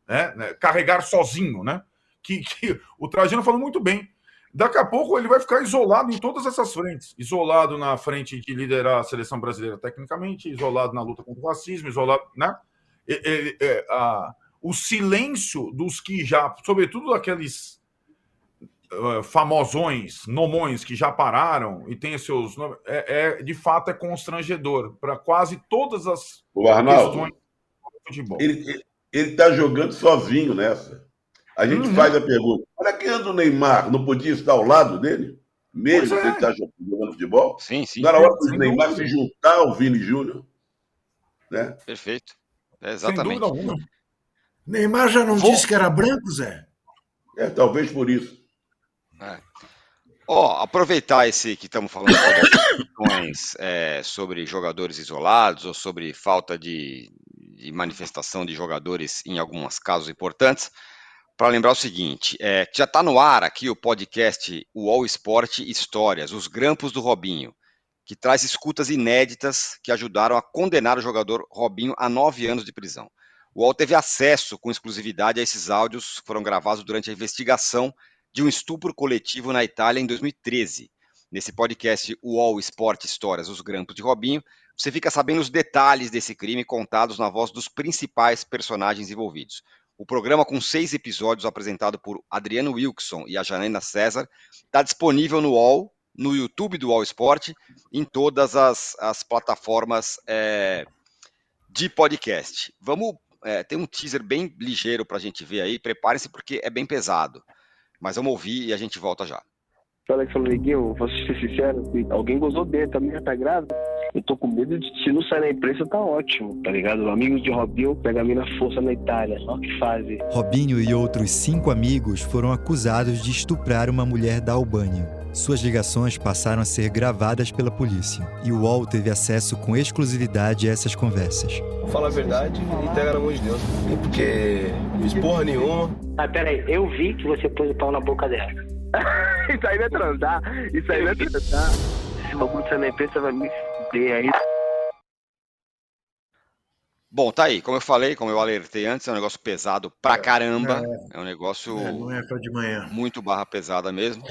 né, né, carregar sozinho, né? Que, que o Trajano falou muito bem. Daqui a pouco ele vai ficar isolado em todas essas frentes. Isolado na frente de liderar a seleção brasileira tecnicamente, isolado na luta contra o racismo, isolado, né? E, e, a, o silêncio dos que já, sobretudo aqueles uh, famosões, nomões que já pararam e têm seus nomes, é, é, de fato é constrangedor para quase todas as o Arnaldo, questões do futebol. Ele, ele está jogando sozinho nessa. A gente uhum. faz a pergunta: olha quem anda o Neymar, não podia estar ao lado dele? Mesmo é. que ele está jogando futebol? Sim, sim. Não era hora do Neymar dúvida. se juntar ao Vini Júnior? Né? Perfeito. É exatamente. Neymar já não Vou... disse que era branco, Zé? É, talvez por isso. É. Ó, aproveitar esse que estamos falando sobre questões é, sobre jogadores isolados ou sobre falta de, de manifestação de jogadores em alguns casos importantes, para lembrar o seguinte: é, já está no ar aqui o podcast o All Sport Histórias, os grampos do Robinho, que traz escutas inéditas que ajudaram a condenar o jogador Robinho a nove anos de prisão. O UOL teve acesso com exclusividade a esses áudios que foram gravados durante a investigação de um estupro coletivo na Itália em 2013. Nesse podcast, o All Sport Histórias, os grampos de Robinho, você fica sabendo os detalhes desse crime contados na voz dos principais personagens envolvidos. O programa, com seis episódios, apresentado por Adriano Wilson e a Janaina César, está disponível no UOL, no YouTube do UOL Esporte, em todas as, as plataformas é, de podcast. Vamos, é, tem um teaser bem ligeiro para a gente ver aí, prepare-se porque é bem pesado. Mas vamos ouvir e a gente volta já. Falou, Neguinho, vou ser sincero, alguém gozou dele, a minha tá grávida. Eu tô com medo de, se não sair na imprensa, tá ótimo, tá ligado? Amigos de Robinho pega a mina força na Itália, olha o que fazem. Robinho e outros cinco amigos foram acusados de estuprar uma mulher da Albânia. Suas ligações passaram a ser gravadas pela polícia e o UOL teve acesso com exclusividade a essas conversas. Vou falar a verdade e pega na mão de Deus. Porque fiz porra nenhuma. Ah, peraí, eu vi que você pôs o pau na boca dela. isso aí vai transar, isso aí vai transar. Esse bagulho de na imprensa vai me aí. Bom, tá aí. Como eu falei, como eu alertei antes, é um negócio pesado pra caramba. É, um negócio É, não é para de manhã. muito barra pesada mesmo.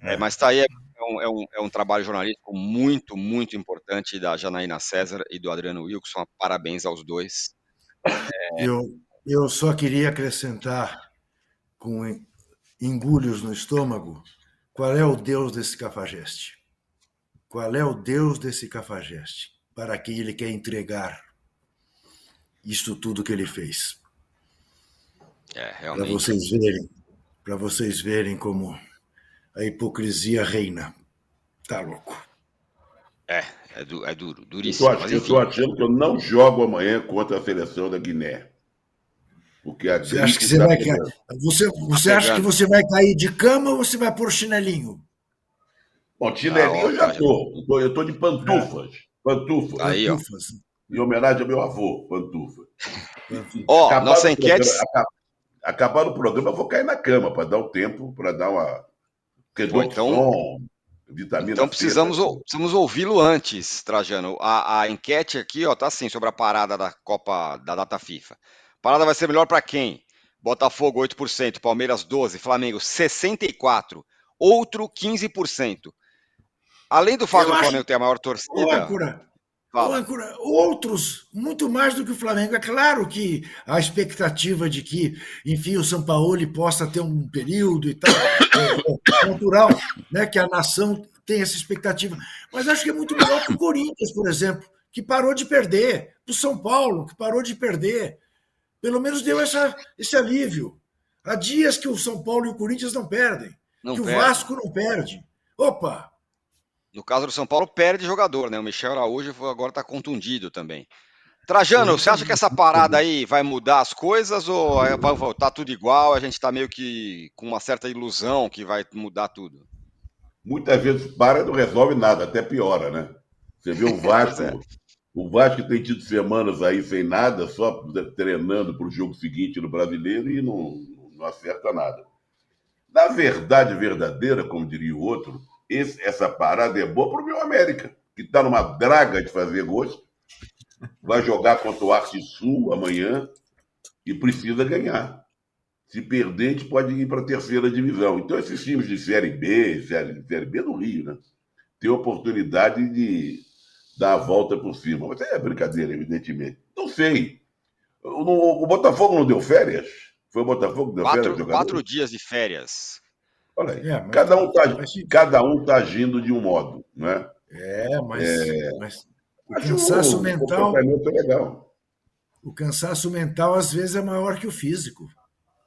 É, mas tá aí, é um, é, um, é um trabalho jornalístico muito, muito importante da Janaína César e do Adriano Wilson. Parabéns aos dois. Eu, eu só queria acrescentar, com engulhos no estômago, qual é o Deus desse cafajeste? Qual é o Deus desse cafajeste? Para quem ele quer entregar isto tudo que ele fez? É, Para vocês verem, para vocês verem como a hipocrisia reina. Tá louco. É, é, du- é duro, Eu duríssimo. eu tô achando que eu não jogo amanhã contra a seleção da Guiné. Porque a Você acha que você tá vai cair? Você, você acha que você vai cair de cama ou você vai pôr chinelinho? Bom, chinelinho Ah, eu já ó, tô. Eu tô. De pantufas. Pantufas. Aí, ó. Pantufas. Em homenagem ao meu avô, pantufa. Ó, Acabado nossa o enquete. programa- aca- Acabado o programa, eu vou cair na cama para dar um tempo, para dar uma. Redoxon, então- vitamina Então C, precisamos, tá? ou- precisamos ouvi-lo antes, Trajano. A, a enquete aqui, ó, tá assim, sobre a parada da Copa da data FIFA. Parada vai ser melhor para quem? Botafogo 8%, Palmeiras 12, Flamengo 64, outro 15%. Além do fato Eu do Flamengo ter a maior Ô, torcida, âncora, ô, âncora, outros, muito mais do que o Flamengo. É claro que a expectativa de que, enfim, o São Paulo possa ter um período e tal, é, é natural, né, que a nação tem essa expectativa. Mas acho que é muito melhor que o Corinthians, por exemplo, que parou de perder, para o São Paulo, que parou de perder. Pelo menos deu essa, esse alívio. Há dias que o São Paulo e o Corinthians não perdem, Não que perde. o Vasco não perde. Opa! No caso do São Paulo, perde jogador, né? O Michel Araújo agora está contundido também. Trajano, você acha que essa parada aí vai mudar as coisas ou é- vai voltar tudo igual? A gente está meio que com uma certa ilusão que vai mudar tudo. Muitas vezes para e não resolve nada, até piora, né? Você vê o Vasco, é. o Vasco tem tido semanas aí sem nada, só treinando para o jogo seguinte no brasileiro e não, não acerta nada. Na verdade verdadeira, como diria o outro, esse- essa parada é boa para o meu América, que está numa draga de fazer gols, vai jogar contra o Arte Sul amanhã e precisa ganhar. Se perder, a gente pode ir para a terceira divisão. Então, esses times de Série B, Série, série B do Rio, né? Tem oportunidade de dar a volta por cima. Mas é brincadeira, evidentemente. Não sei. O, o- Botafogo não deu férias? Foi o Botafogo que deu férias? Quatro, jogador? quatro dias de férias. Olha aí. É, mas- cada, um tá, cada um tá agindo de um modo, né? É, mas, mas o cansaço o mental, comportamento legal. o cansaço mental às vezes é maior que o físico.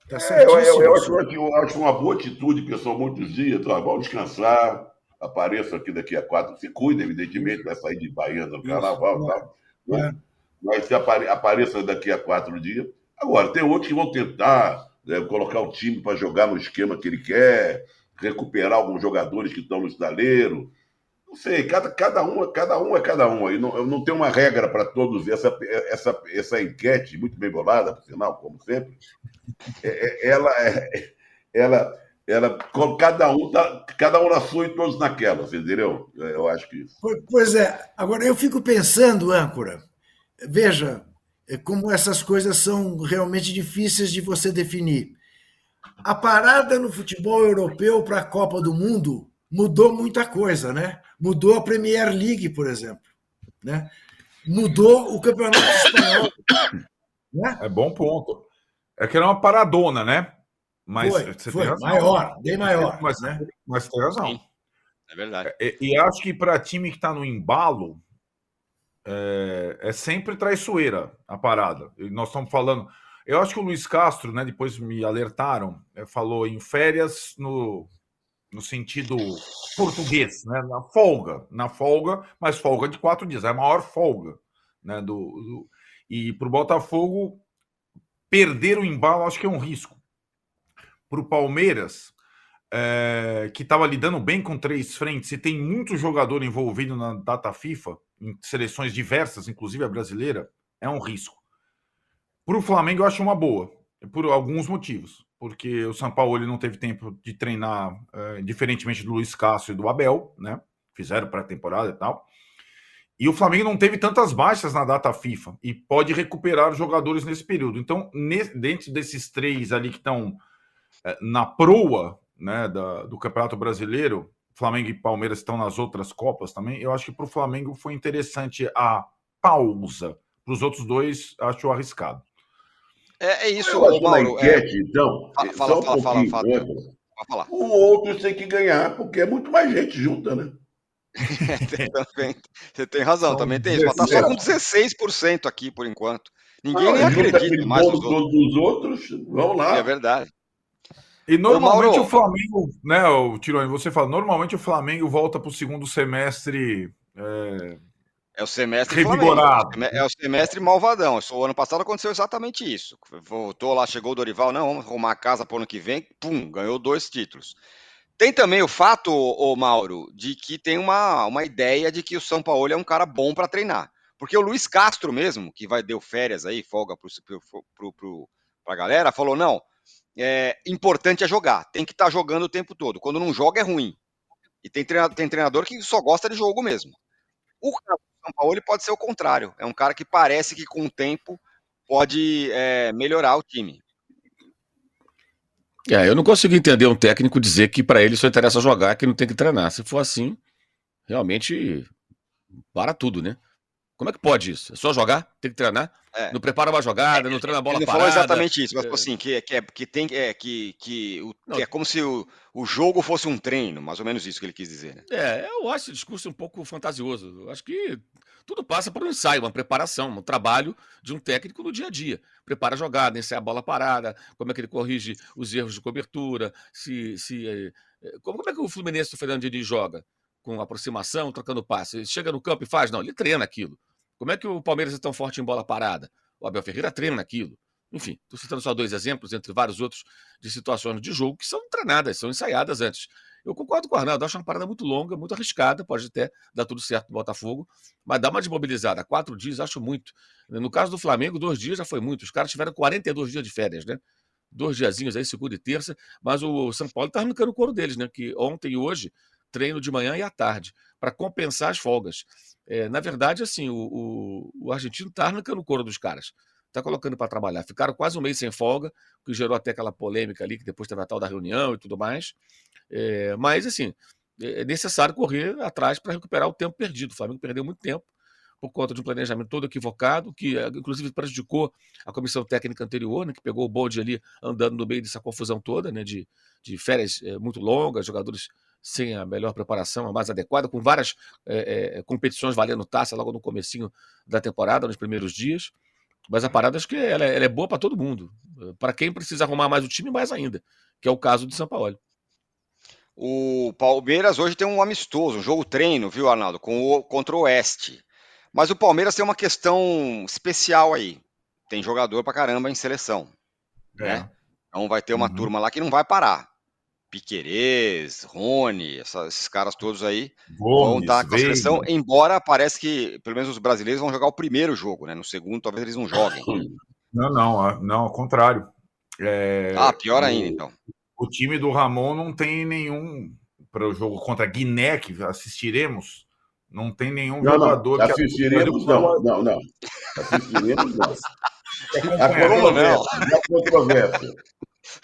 Tá É, eu, eu- eu acho, eu acho uma boa atitude, pessoal, muitos dias. Tá, vamos descansar. Apareço aqui daqui a quatro. Se cuida, evidentemente, vai sair de Baiana no carnaval tal. né? Mas se apare, apareça daqui a quatro dias. Agora, tem outros que vão tentar né, colocar o time para jogar no esquema que ele quer, recuperar alguns jogadores que estão no estaleiro. Não sei, cada, cada, um, é- cada um é cada um. Aí não, eu não tem uma regra para todos. Essa, essa, essa enquete, muito bem bolada, por sinal, como sempre, é- é- ela, é- ela, ela, cada um, tá, cada um na sua e todos naquela, entendeu? É, Eu acho que Po- Pois é, agora eu fico pensando, âncora, veja como essas coisas são realmente difíceis de você definir. A parada no futebol europeu para a Copa do Mundo mudou muita coisa, né? Mudou a Premier League, por exemplo, né? Mudou o Campeonato Espanhol, né? É bom ponto. É que era uma paradona, né? Mas Foi, você foi tem razão. maior, bem maior, Mas, né? mas tem razão. Sim. É verdade. E, e acho que para time que está no embalo, é, é sempre traiçoeira a parada. Nós estamos falando. Eu acho que o Luiz Castro, né, depois me alertaram, é, falou em férias no, no sentido português, né, na folga, na folga, mas folga de quatro dias, é a maior folga. Né, do, do- e para o Botafogo, perder o embalo acho que é um risco. Para o Palmeiras, é, que estava lidando bem com três frentes e tem muito jogador envolvido na data FIFA, em seleções diversas, inclusive a brasileira, é um risco. Para o Flamengo, eu acho uma boa, por alguns motivos. Porque o São Paulo ele não teve tempo de treinar, é, diferentemente do Luiz Cássio e do Abel, né? Fizeram pré-temporada e tal. E o Flamengo não teve tantas baixas na data FIFA e pode recuperar jogadores nesse período. Então, dentro desses três ali que estão é, na proa né, da, do Campeonato Brasileiro, Flamengo e Palmeiras estão nas outras Copas também. Eu acho que para o Flamengo foi interessante a pausa. Para os outros dois, acho arriscado. É, é isso, Eu acho Mauro. na enquete, é... então. Fala, só fala, um fala, fala, fala. né? O outro tem que ganhar, porque é muito mais gente junta, né? Também- Você tem razão, São também tem isso. Mas tá só com 16% aqui por enquanto. Ninguém nem Não, junta acredita mais nos outros. todos os outros, vamos lá. É verdade. E normalmente Mauro. o Flamengo, né, o Tironi, você fala, normalmente o Flamengo volta para o segundo semestre. é, É o semestre Revigorado. Flamengo. É o semestre malvadão. O ano passado aconteceu exatamente isso. Voltou lá, chegou o Dorival, não, vamos arrumar a casa para o ano que vem, pum, ganhou dois títulos. Tem também o fato, ô Mauro, de que tem uma, uma ideia de que o São Paulo é um cara bom para treinar. Porque o Luiz Castro mesmo, que vai deu férias aí, folga para a galera, falou: não, é importante é jogar, tem que estar tá jogando o tempo todo. Quando não joga é ruim. E tem treinador, tem treinador que só gosta de jogo mesmo. O São Paulo pode ser o contrário. É um cara que parece que com o tempo pode é, melhorar o time. É, eu não consigo entender um técnico dizer que para ele só interessa jogar, que não tem que treinar. Se for assim, realmente para tudo, né? Como é que pode isso? É só jogar? Tem que treinar? É. Não prepara uma jogada, não treina a bola Ele parada. falou exatamente isso, mas é. assim, que, que, é, que tem é, que, que, o, que é como se o, o jogo fosse um treino, mais ou menos isso que ele quis dizer, né? É, eu acho esse discurso um pouco fantasioso. Eu acho que tudo passa por um ensaio, uma preparação, um trabalho de um técnico no dia a dia. Prepara a jogada, ensaia a bola parada, como é que ele corrige os erros de cobertura, se. se como, como é que o Fluminense do Fernando Diniz joga? Com aproximação, trocando passe. Ele chega no campo e faz? Não, ele treina aquilo. Como é que o Palmeiras é tão forte em bola parada? O Abel Ferreira treina aquilo. Enfim, estou citando só dois exemplos, entre vários outros, de situações de jogo que são treinadas, são ensaiadas antes. Eu concordo com o Arnaldo, acho uma parada muito longa, muito arriscada, pode até dar tudo certo no Botafogo, mas dar uma desmobilizada. Quatro dias, acho muito. No caso do Flamengo, dois dias já foi muito. Os caras tiveram 42 dias de férias, né? Dois diazinhos aí, segunda e terça, mas o São Paulo está arrancando o couro deles, né? Que ontem e hoje, treino de manhã e à tarde, para compensar as folgas. É, na verdade, assim, o, o, o argentino está arrancando o couro dos caras. Está colocando para trabalhar. Ficaram quase um mês sem folga, o que gerou até aquela polêmica ali, que depois teve a tal da reunião e tudo mais. É, mas, assim, é necessário correr atrás para recuperar o tempo perdido. O Flamengo perdeu muito tempo por conta de um planejamento todo equivocado, que eh, inclusive prejudicou a comissão técnica anterior, né, que pegou o bonde ali andando no meio dessa confusão toda, né, de, de férias eh, muito longas, jogadores sem a melhor preparação, a mais adequada, com várias eh, eh, competições valendo taça logo no comecinho da temporada, nos primeiros dias. Mas a parada acho que ela, é- ela é boa para todo mundo. Para quem precisa arrumar mais o time, mais ainda, que é o caso do São Paulo. O Palmeiras hoje tem um amistoso, um jogo treino, viu, Arnaldo, com o, contra o Oeste. Mas o Palmeiras tem uma questão especial aí. Tem jogador pra caramba em seleção. Né? Então vai ter uma Uhum. turma lá que não vai parar. Piquerez, Rony, essa- esses caras todos aí vão Gomes, estar com a seleção, embora parece que, pelo menos os brasileiros vão jogar o primeiro jogo, né? No segundo, talvez eles não joguem. Não, não, não, ao contrário. É, Ah, pior o- ainda, então. O time do Ramon não tem nenhum para o jogo contra a Guiné que assistiremos. Não tem nenhum Não, jogador não. que Assistiremos, não. Não, não. Assistiremos, não. Há Como controvérsia.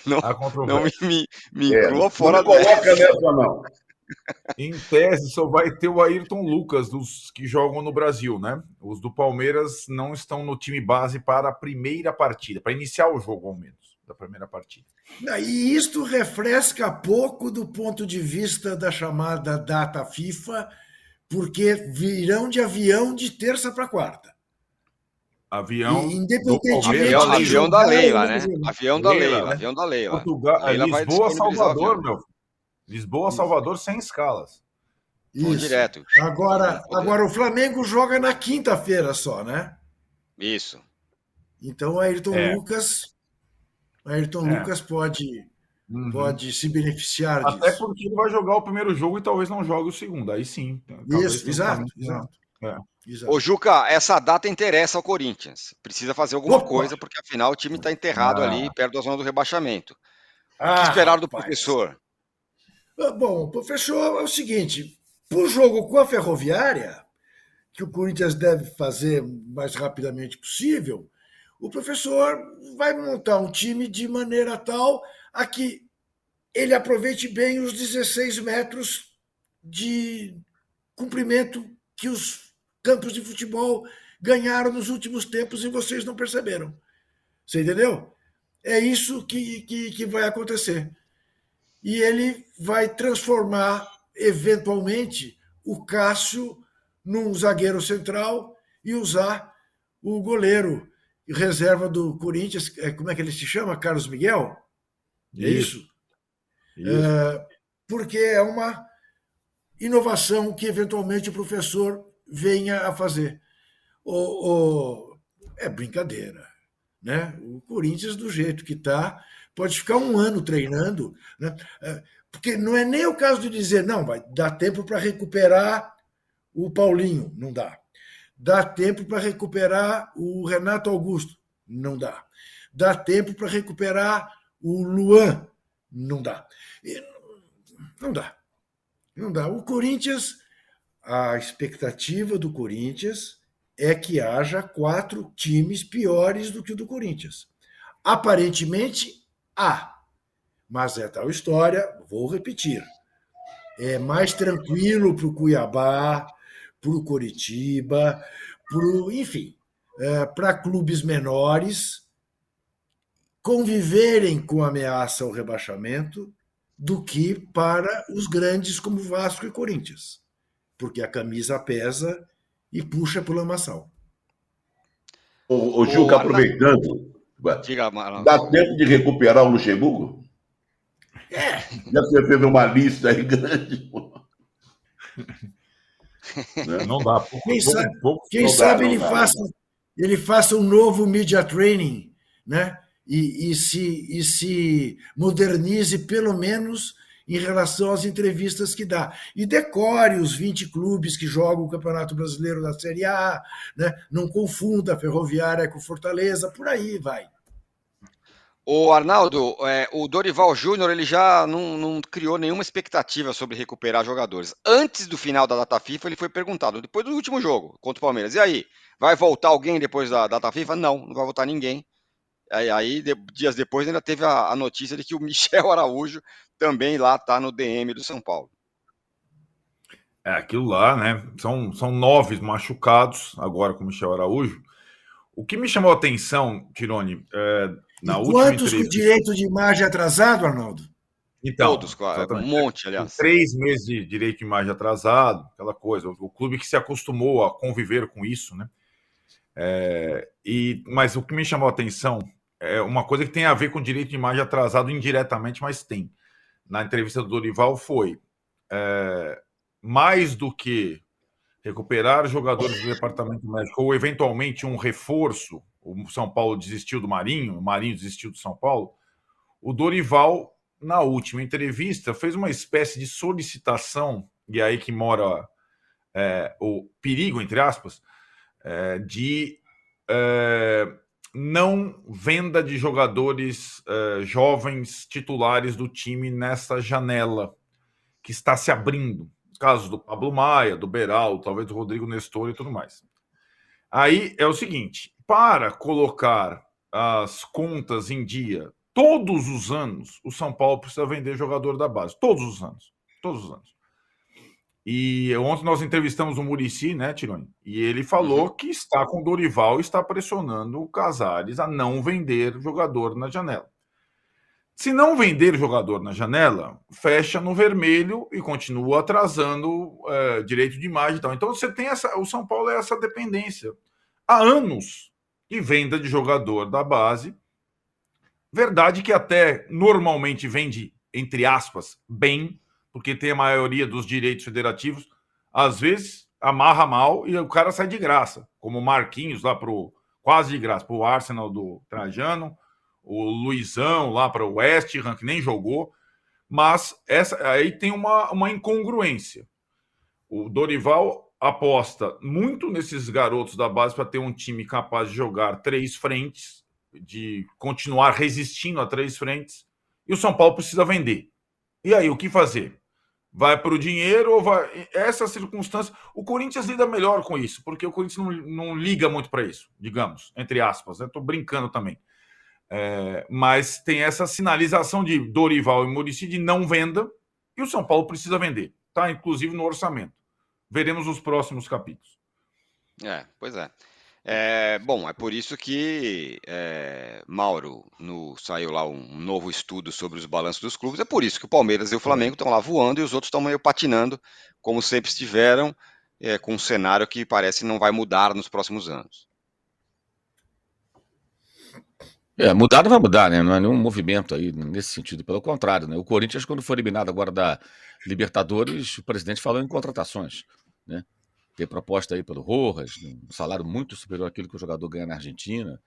Não, não me, me, me É, inclua não fora me coloca nessa, não. Em tese, só vai ter o Ayrton Lucas dos que jogam no Brasil, né? Os do Palmeiras não estão no time base para a primeira partida, para iniciar o jogo, ao menos, da primeira partida. E isto refresca pouco do ponto de vista da chamada data FIFA, porque virão de avião de terça para quarta. Avião. E, independentemente Palmeiras, Avião, avião da Leila, né? jogar. Avião da Leila, Leila, né? avião da Leila. Portugal, Leila Lisboa, Salvador, meu. Lisboa, Salvador sem escalas. Isso. direto. Agora, agora o Flamengo joga na quinta-feira só, né? Isso. Então o Ayrton É. Lucas, Ayrton É. Lucas pode, Uhum. pode se beneficiar Até disso. porque ele vai jogar o primeiro jogo e talvez não jogue o segundo. Aí sim. Isso, exato, caminho, exato. É. Ô, Juca, essa data interessa ao Corinthians. Precisa fazer alguma Opa! coisa, porque afinal o time está enterrado Ah. ali, perto da zona do rebaixamento. O Ah, que esperar do rapaz. professor? Ah, Bom, professor, é o seguinte: para o jogo com a Ferroviária, que o Corinthians deve fazer o mais rapidamente possível, o professor vai montar um time de maneira tal a que ele aproveite bem os 16 metros de comprimento que os campos de futebol ganharam nos últimos tempos e vocês não perceberam. Você entendeu? É isso que, que, que vai acontecer. E ele vai transformar, eventualmente, o Cássio num zagueiro central e usar o goleiro reserva do Corinthians, é, como é que ele se chama? Carlos Miguel? É isso? isso. É, porque é uma inovação que eventualmente o professor venha a fazer. O, o, é brincadeira. Né? O Corinthians, do jeito que está, pode ficar um ano treinando. Né? É, porque não é nem o caso de dizer, não, vai dar tempo para recuperar o Paulinho, não dá. Dá tempo para recuperar o Renato Augusto, não dá. Dá tempo para recuperar o Luan, não dá. Não dá. Não dá. O Corinthians, a expectativa do Corinthians é que haja quatro times piores do que o do Corinthians. Aparentemente, há. Mas é tal história, vou repetir. É mais tranquilo para o Cuiabá, para o Coritiba, pro, enfim, é, para clubes menores conviverem com ameaça ao rebaixamento do que para os grandes como Vasco e Corinthians, porque a camisa pesa e puxa pelo lamaçal. Ô, ô Juca, aproveitando, Diga, dá tempo de recuperar o Luxemburgo? É. Já você fez uma lista aí grande. Né? Não dá. Pouco, quem pouco, sabe, pouco, quem sabe dá, ele, dá, faça, ele faça um novo media training, né? E, e, se, e se modernize pelo menos em relação às entrevistas que dá. E decore os 20 clubes que jogam o Campeonato Brasileiro da Série A, né? não confunda a Ferroviária com Fortaleza, por aí vai. O Arnaldo, é, o Dorival Júnior ele já não, não, criou nenhuma expectativa sobre recuperar jogadores. Antes do final da data FIFA, ele foi perguntado, depois do último jogo contra o Palmeiras, e aí, vai voltar alguém depois da data FIFA? Não, não vai voltar ninguém. Aí, aí de, dias depois, ainda teve a, a, notícia de que o Michel Araújo também lá está no DM do São Paulo. É, aquilo lá, né? São, são nove machucados agora com o Michel Araújo. O que me chamou a atenção, Tirone, é, na e quantos com direito de imagem atrasado, Arnaldo? Então, Todos, claro. Um monte, aliás. Três meses de direito de imagem atrasado, aquela coisa. O clube que se acostumou a conviver com isso, né? É, e, mas o que me chamou a atenção é uma coisa que tem a ver com direito de imagem atrasado indiretamente, mas tem. Na entrevista do Dorival foi é, mais do que recuperar jogadores do departamento médico ou eventualmente um reforço o São Paulo desistiu do Marinho, o Marinho desistiu do São Paulo. O Dorival, na última entrevista, fez uma espécie de solicitação, e é aí que mora é, o perigo, entre aspas, é, de é, não venda de jogadores é, jovens titulares do time nessa janela que está se abrindo. Casos do Pablo Maia, do Beral, talvez do Rodrigo Nestor e tudo mais. Aí é o seguinte: para colocar as contas em dia, todos os anos, o São Paulo precisa vender jogador da base. Todos os anos. Todos os anos. E ontem nós entrevistamos o Murici, né, Tironi? E ele falou uhum. que está com o Dorival e está pressionando o Casares a não vender jogador na janela. Se não vender jogador na janela, fecha no vermelho e continua atrasando é, direito de imagem e tal. Então você tem essa. O São Paulo é essa dependência. Há anos de venda de jogador da base. Verdade que até normalmente vende, entre aspas, bem, porque tem a maioria dos direitos federativos. Às vezes amarra mal e o cara sai de graça, como o Marquinhos lá pro quase de graça, para o Arsenal do Trajano, o Luizão lá para o West Ham, que nem jogou. Mas essa aí tem uma, uma incongruência. O Dorival aposta muito nesses garotos da base para ter um time capaz de jogar três frentes, de continuar resistindo a três frentes, e o São Paulo precisa vender. E aí, o que fazer? Vai para o dinheiro ou vai. Essa circunstância. O Corinthians lida melhor com isso, porque o Corinthians não, não liga muito para isso, digamos, entre aspas. Estou né? brincando também. É, mas tem essa sinalização de Dorival e Murici de não venda, e o São Paulo precisa vender. Está, inclusive, no orçamento. Veremos os próximos capítulos. É, pois é. É, bom, é por isso que, é, Mauro, no, saiu lá um novo estudo sobre os balanços dos clubes. É por isso que o Palmeiras e o Flamengo estão lá voando e os outros estão meio patinando, como sempre estiveram, é, com um cenário que parece não vai mudar nos próximos anos. É, mudar não vai mudar, né? Não é nenhum movimento aí nesse sentido. Pelo contrário, né? O Corinthians, quando foi eliminado agora da Libertadores, o presidente falou em contratações, né? Tem proposta aí pelo Rojas, um salário muito superior àquilo que o jogador ganha na Argentina.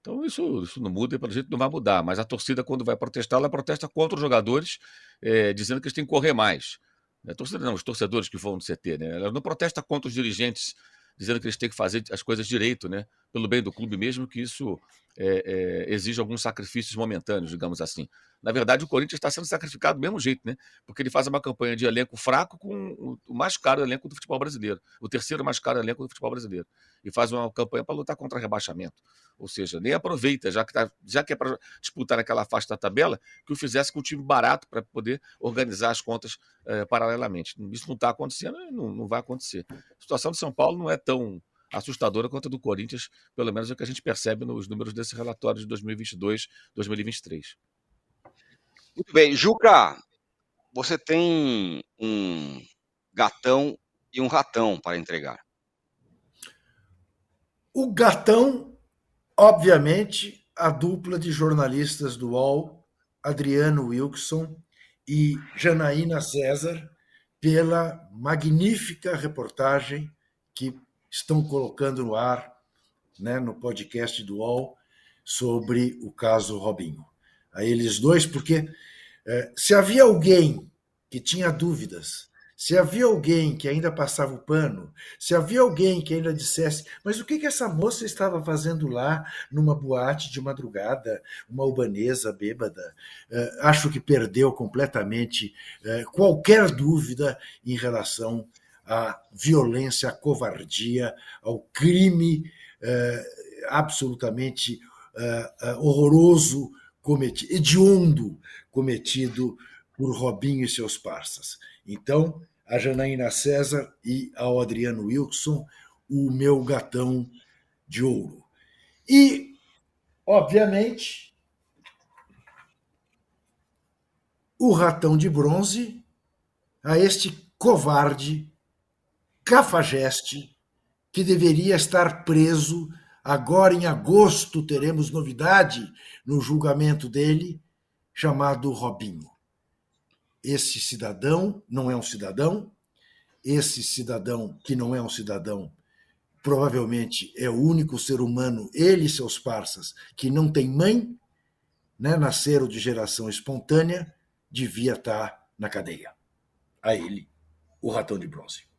Então isso, isso não muda e pelo jeito não vai mudar. Mas a torcida, quando vai protestar, ela protesta contra os jogadores, é, dizendo que eles têm que correr mais. A torcida não, os torcedores que vão no CT, né? Ela não protesta contra os dirigentes, dizendo que eles têm que fazer as coisas direito, né? Pelo bem do clube, mesmo que isso é, é, exige alguns sacrifícios momentâneos, digamos assim. Na verdade, o Corinthians está sendo sacrificado do mesmo jeito, né? Porque ele faz uma campanha de elenco fraco com o mais caro elenco do futebol brasileiro, o terceiro mais caro elenco do futebol brasileiro, e faz uma campanha para lutar contra rebaixamento. Ou seja, nem aproveita, já que, tá, já que é para disputar naquela faixa da tabela, que o fizesse com um time barato para poder organizar as contas é, paralelamente. Isso não está acontecendo e não, não vai acontecer. A situação de São Paulo não é tão assustadora quanto a do Corinthians, pelo menos é o que a gente percebe nos números desse relatório de 2022, 2023. Muito bem. Juca, você tem um gatão e um ratão para entregar. O gatão, obviamente, a dupla de jornalistas do UOL, Adriano Wilson e Janaína César, pela magnífica reportagem que estão colocando no ar, né, no podcast do UOL, sobre o caso Robinho a eles dois, porque é, se havia alguém que tinha dúvidas, se havia alguém que ainda passava o pano, se havia alguém que ainda dissesse, mas o que, que essa moça estava fazendo lá numa boate de madrugada, uma albanesa bêbada? É, acho que perdeu completamente é, qualquer dúvida em relação à violência, à covardia, ao crime absolutamente horroroso cometido, hediondo cometido por Robinho e seus parceiros. Então, a Janaína César e ao Adriano Wilson, o meu gatão de ouro. E, obviamente, o ratão de bronze a este covarde, cafajeste, que deveria estar preso Agora, em agosto, teremos novidade no julgamento dele, chamado Robinho. Esse cidadão não é um cidadão, esse cidadão que não é um cidadão, provavelmente é o único ser humano, ele e seus parceiros, que não tem mãe, né, nasceram de geração espontânea, devia estar na cadeia. A ele, o ratão de bronze.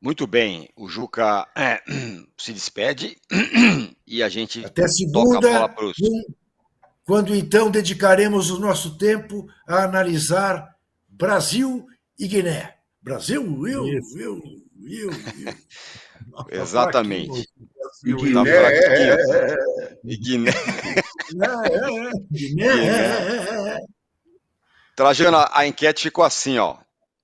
Muito bem, o Juca é, se despede e a gente Até segunda, pros... quando então dedicaremos o nosso tempo a analisar Brasil e Guiné. Brasil, eu, eu, eu, eu. Exatamente. E Guiné. E Guiné. Guiné. Trajano, a enquete ficou assim, ó.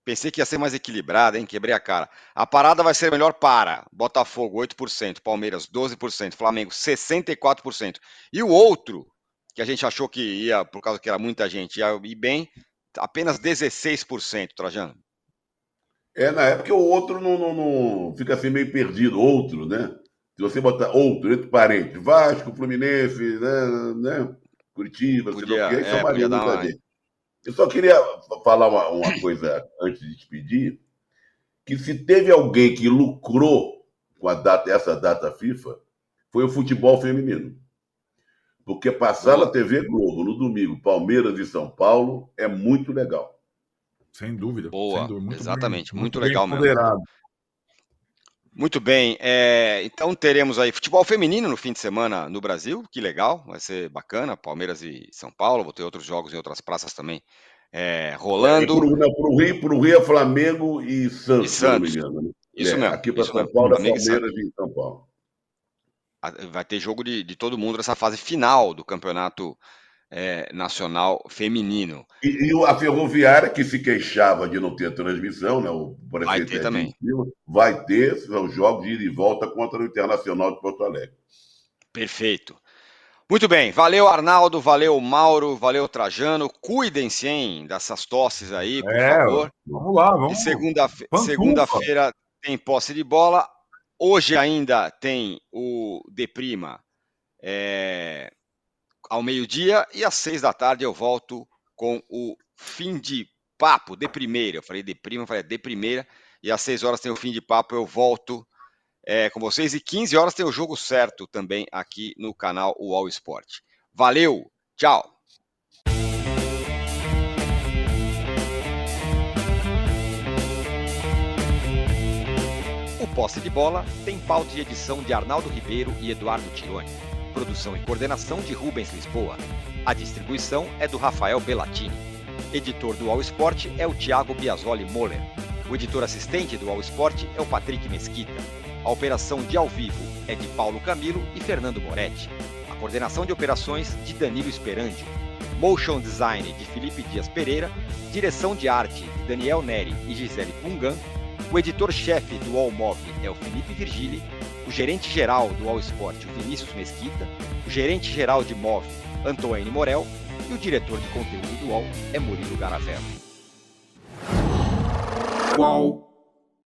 Pensei que ia ser mais equilibrada, hein? Quebrei a cara. A parada vai ser melhor para Botafogo, 8%, Palmeiras, 12%, Flamengo, 64%. E o outro, que a gente achou que ia, por causa que era muita gente, ia ir bem, apenas 16%, Trajano. É, na época o outro não, não, não, fica assim meio perdido, outro, né? Se você botar outro, entre parentes, Vasco, Fluminense, né, né? Curitiba, podia, sei lá o que, é, podia dar uma... Eu só queria falar uma, uma coisa antes de despedir, que se teve alguém que lucrou com a data, essa data FIFA, foi o futebol feminino. Porque passar na TV Globo no domingo, Palmeiras e São Paulo, é muito legal. Sem dúvida. Boa, sem dúvida. Muito exatamente, bem, muito, muito legal mesmo. Muito bem, é, então teremos aí futebol feminino no fim de semana no Brasil, que legal, vai ser bacana, Palmeiras e São Paulo, vou ter outros jogos em outras praças também é, rolando. É, não, pro, Rio, pro Rio é Flamengo e Santos, E Santos. me né? Isso É, mesmo, Aqui para São mesmo. Paulo é Flamengo e Palmeiras e São Paulo. Vai ter jogo de, de todo mundo nessa fase final do campeonato é, nacional feminino. E, e o- a Ferroviária, que se queixava de não ter transmissão, né? O Vai ter é também. vai ter são jogos de ida e volta contra o Internacional de Porto Alegre. Perfeito. Muito bem, valeu Arnaldo, valeu Mauro, valeu Trajano. Cuidem-se, hein, dessas tosses aí, por É, favor. vamos lá, vamos. E segunda-feira tem posse de bola. Hoje ainda tem o Deprima é, ao meio-dia e às seis da tarde eu volto com o fim de papo de primeira. Eu falei de prima, eu falei de primeira. E às seis horas tem o fim de papo, eu volto é, com vocês. E 15 horas tem o jogo certo também aqui no canal UOL Esporte. Valeu, tchau! O Posse de Bola tem pauta de edição de Arnaldo Ribeiro e Eduardo Tironi. Produção e coordenação de Rubens Lisboa. A distribuição é do Rafael Bellatini. Editor do All Sport é o Thiago Biasoli Moller. O editor assistente do All Sport é o Patrick Mesquita. A operação de ao vivo é de Paulo Camilo e Fernando Moretti. A coordenação de operações de Danilo Esperandio. Motion Design de Felipe Dias Pereira. Direção de arte de Daniel Neri e Gisele Pungan. O editor-chefe do All Mob é o Felipe Virgili. O gerente-geral do All Sport, Vinícius Mesquita. O gerente-geral de MOV, Antoine Morel. E o diretor de conteúdo do UOL é Murilo Garavello. Qual?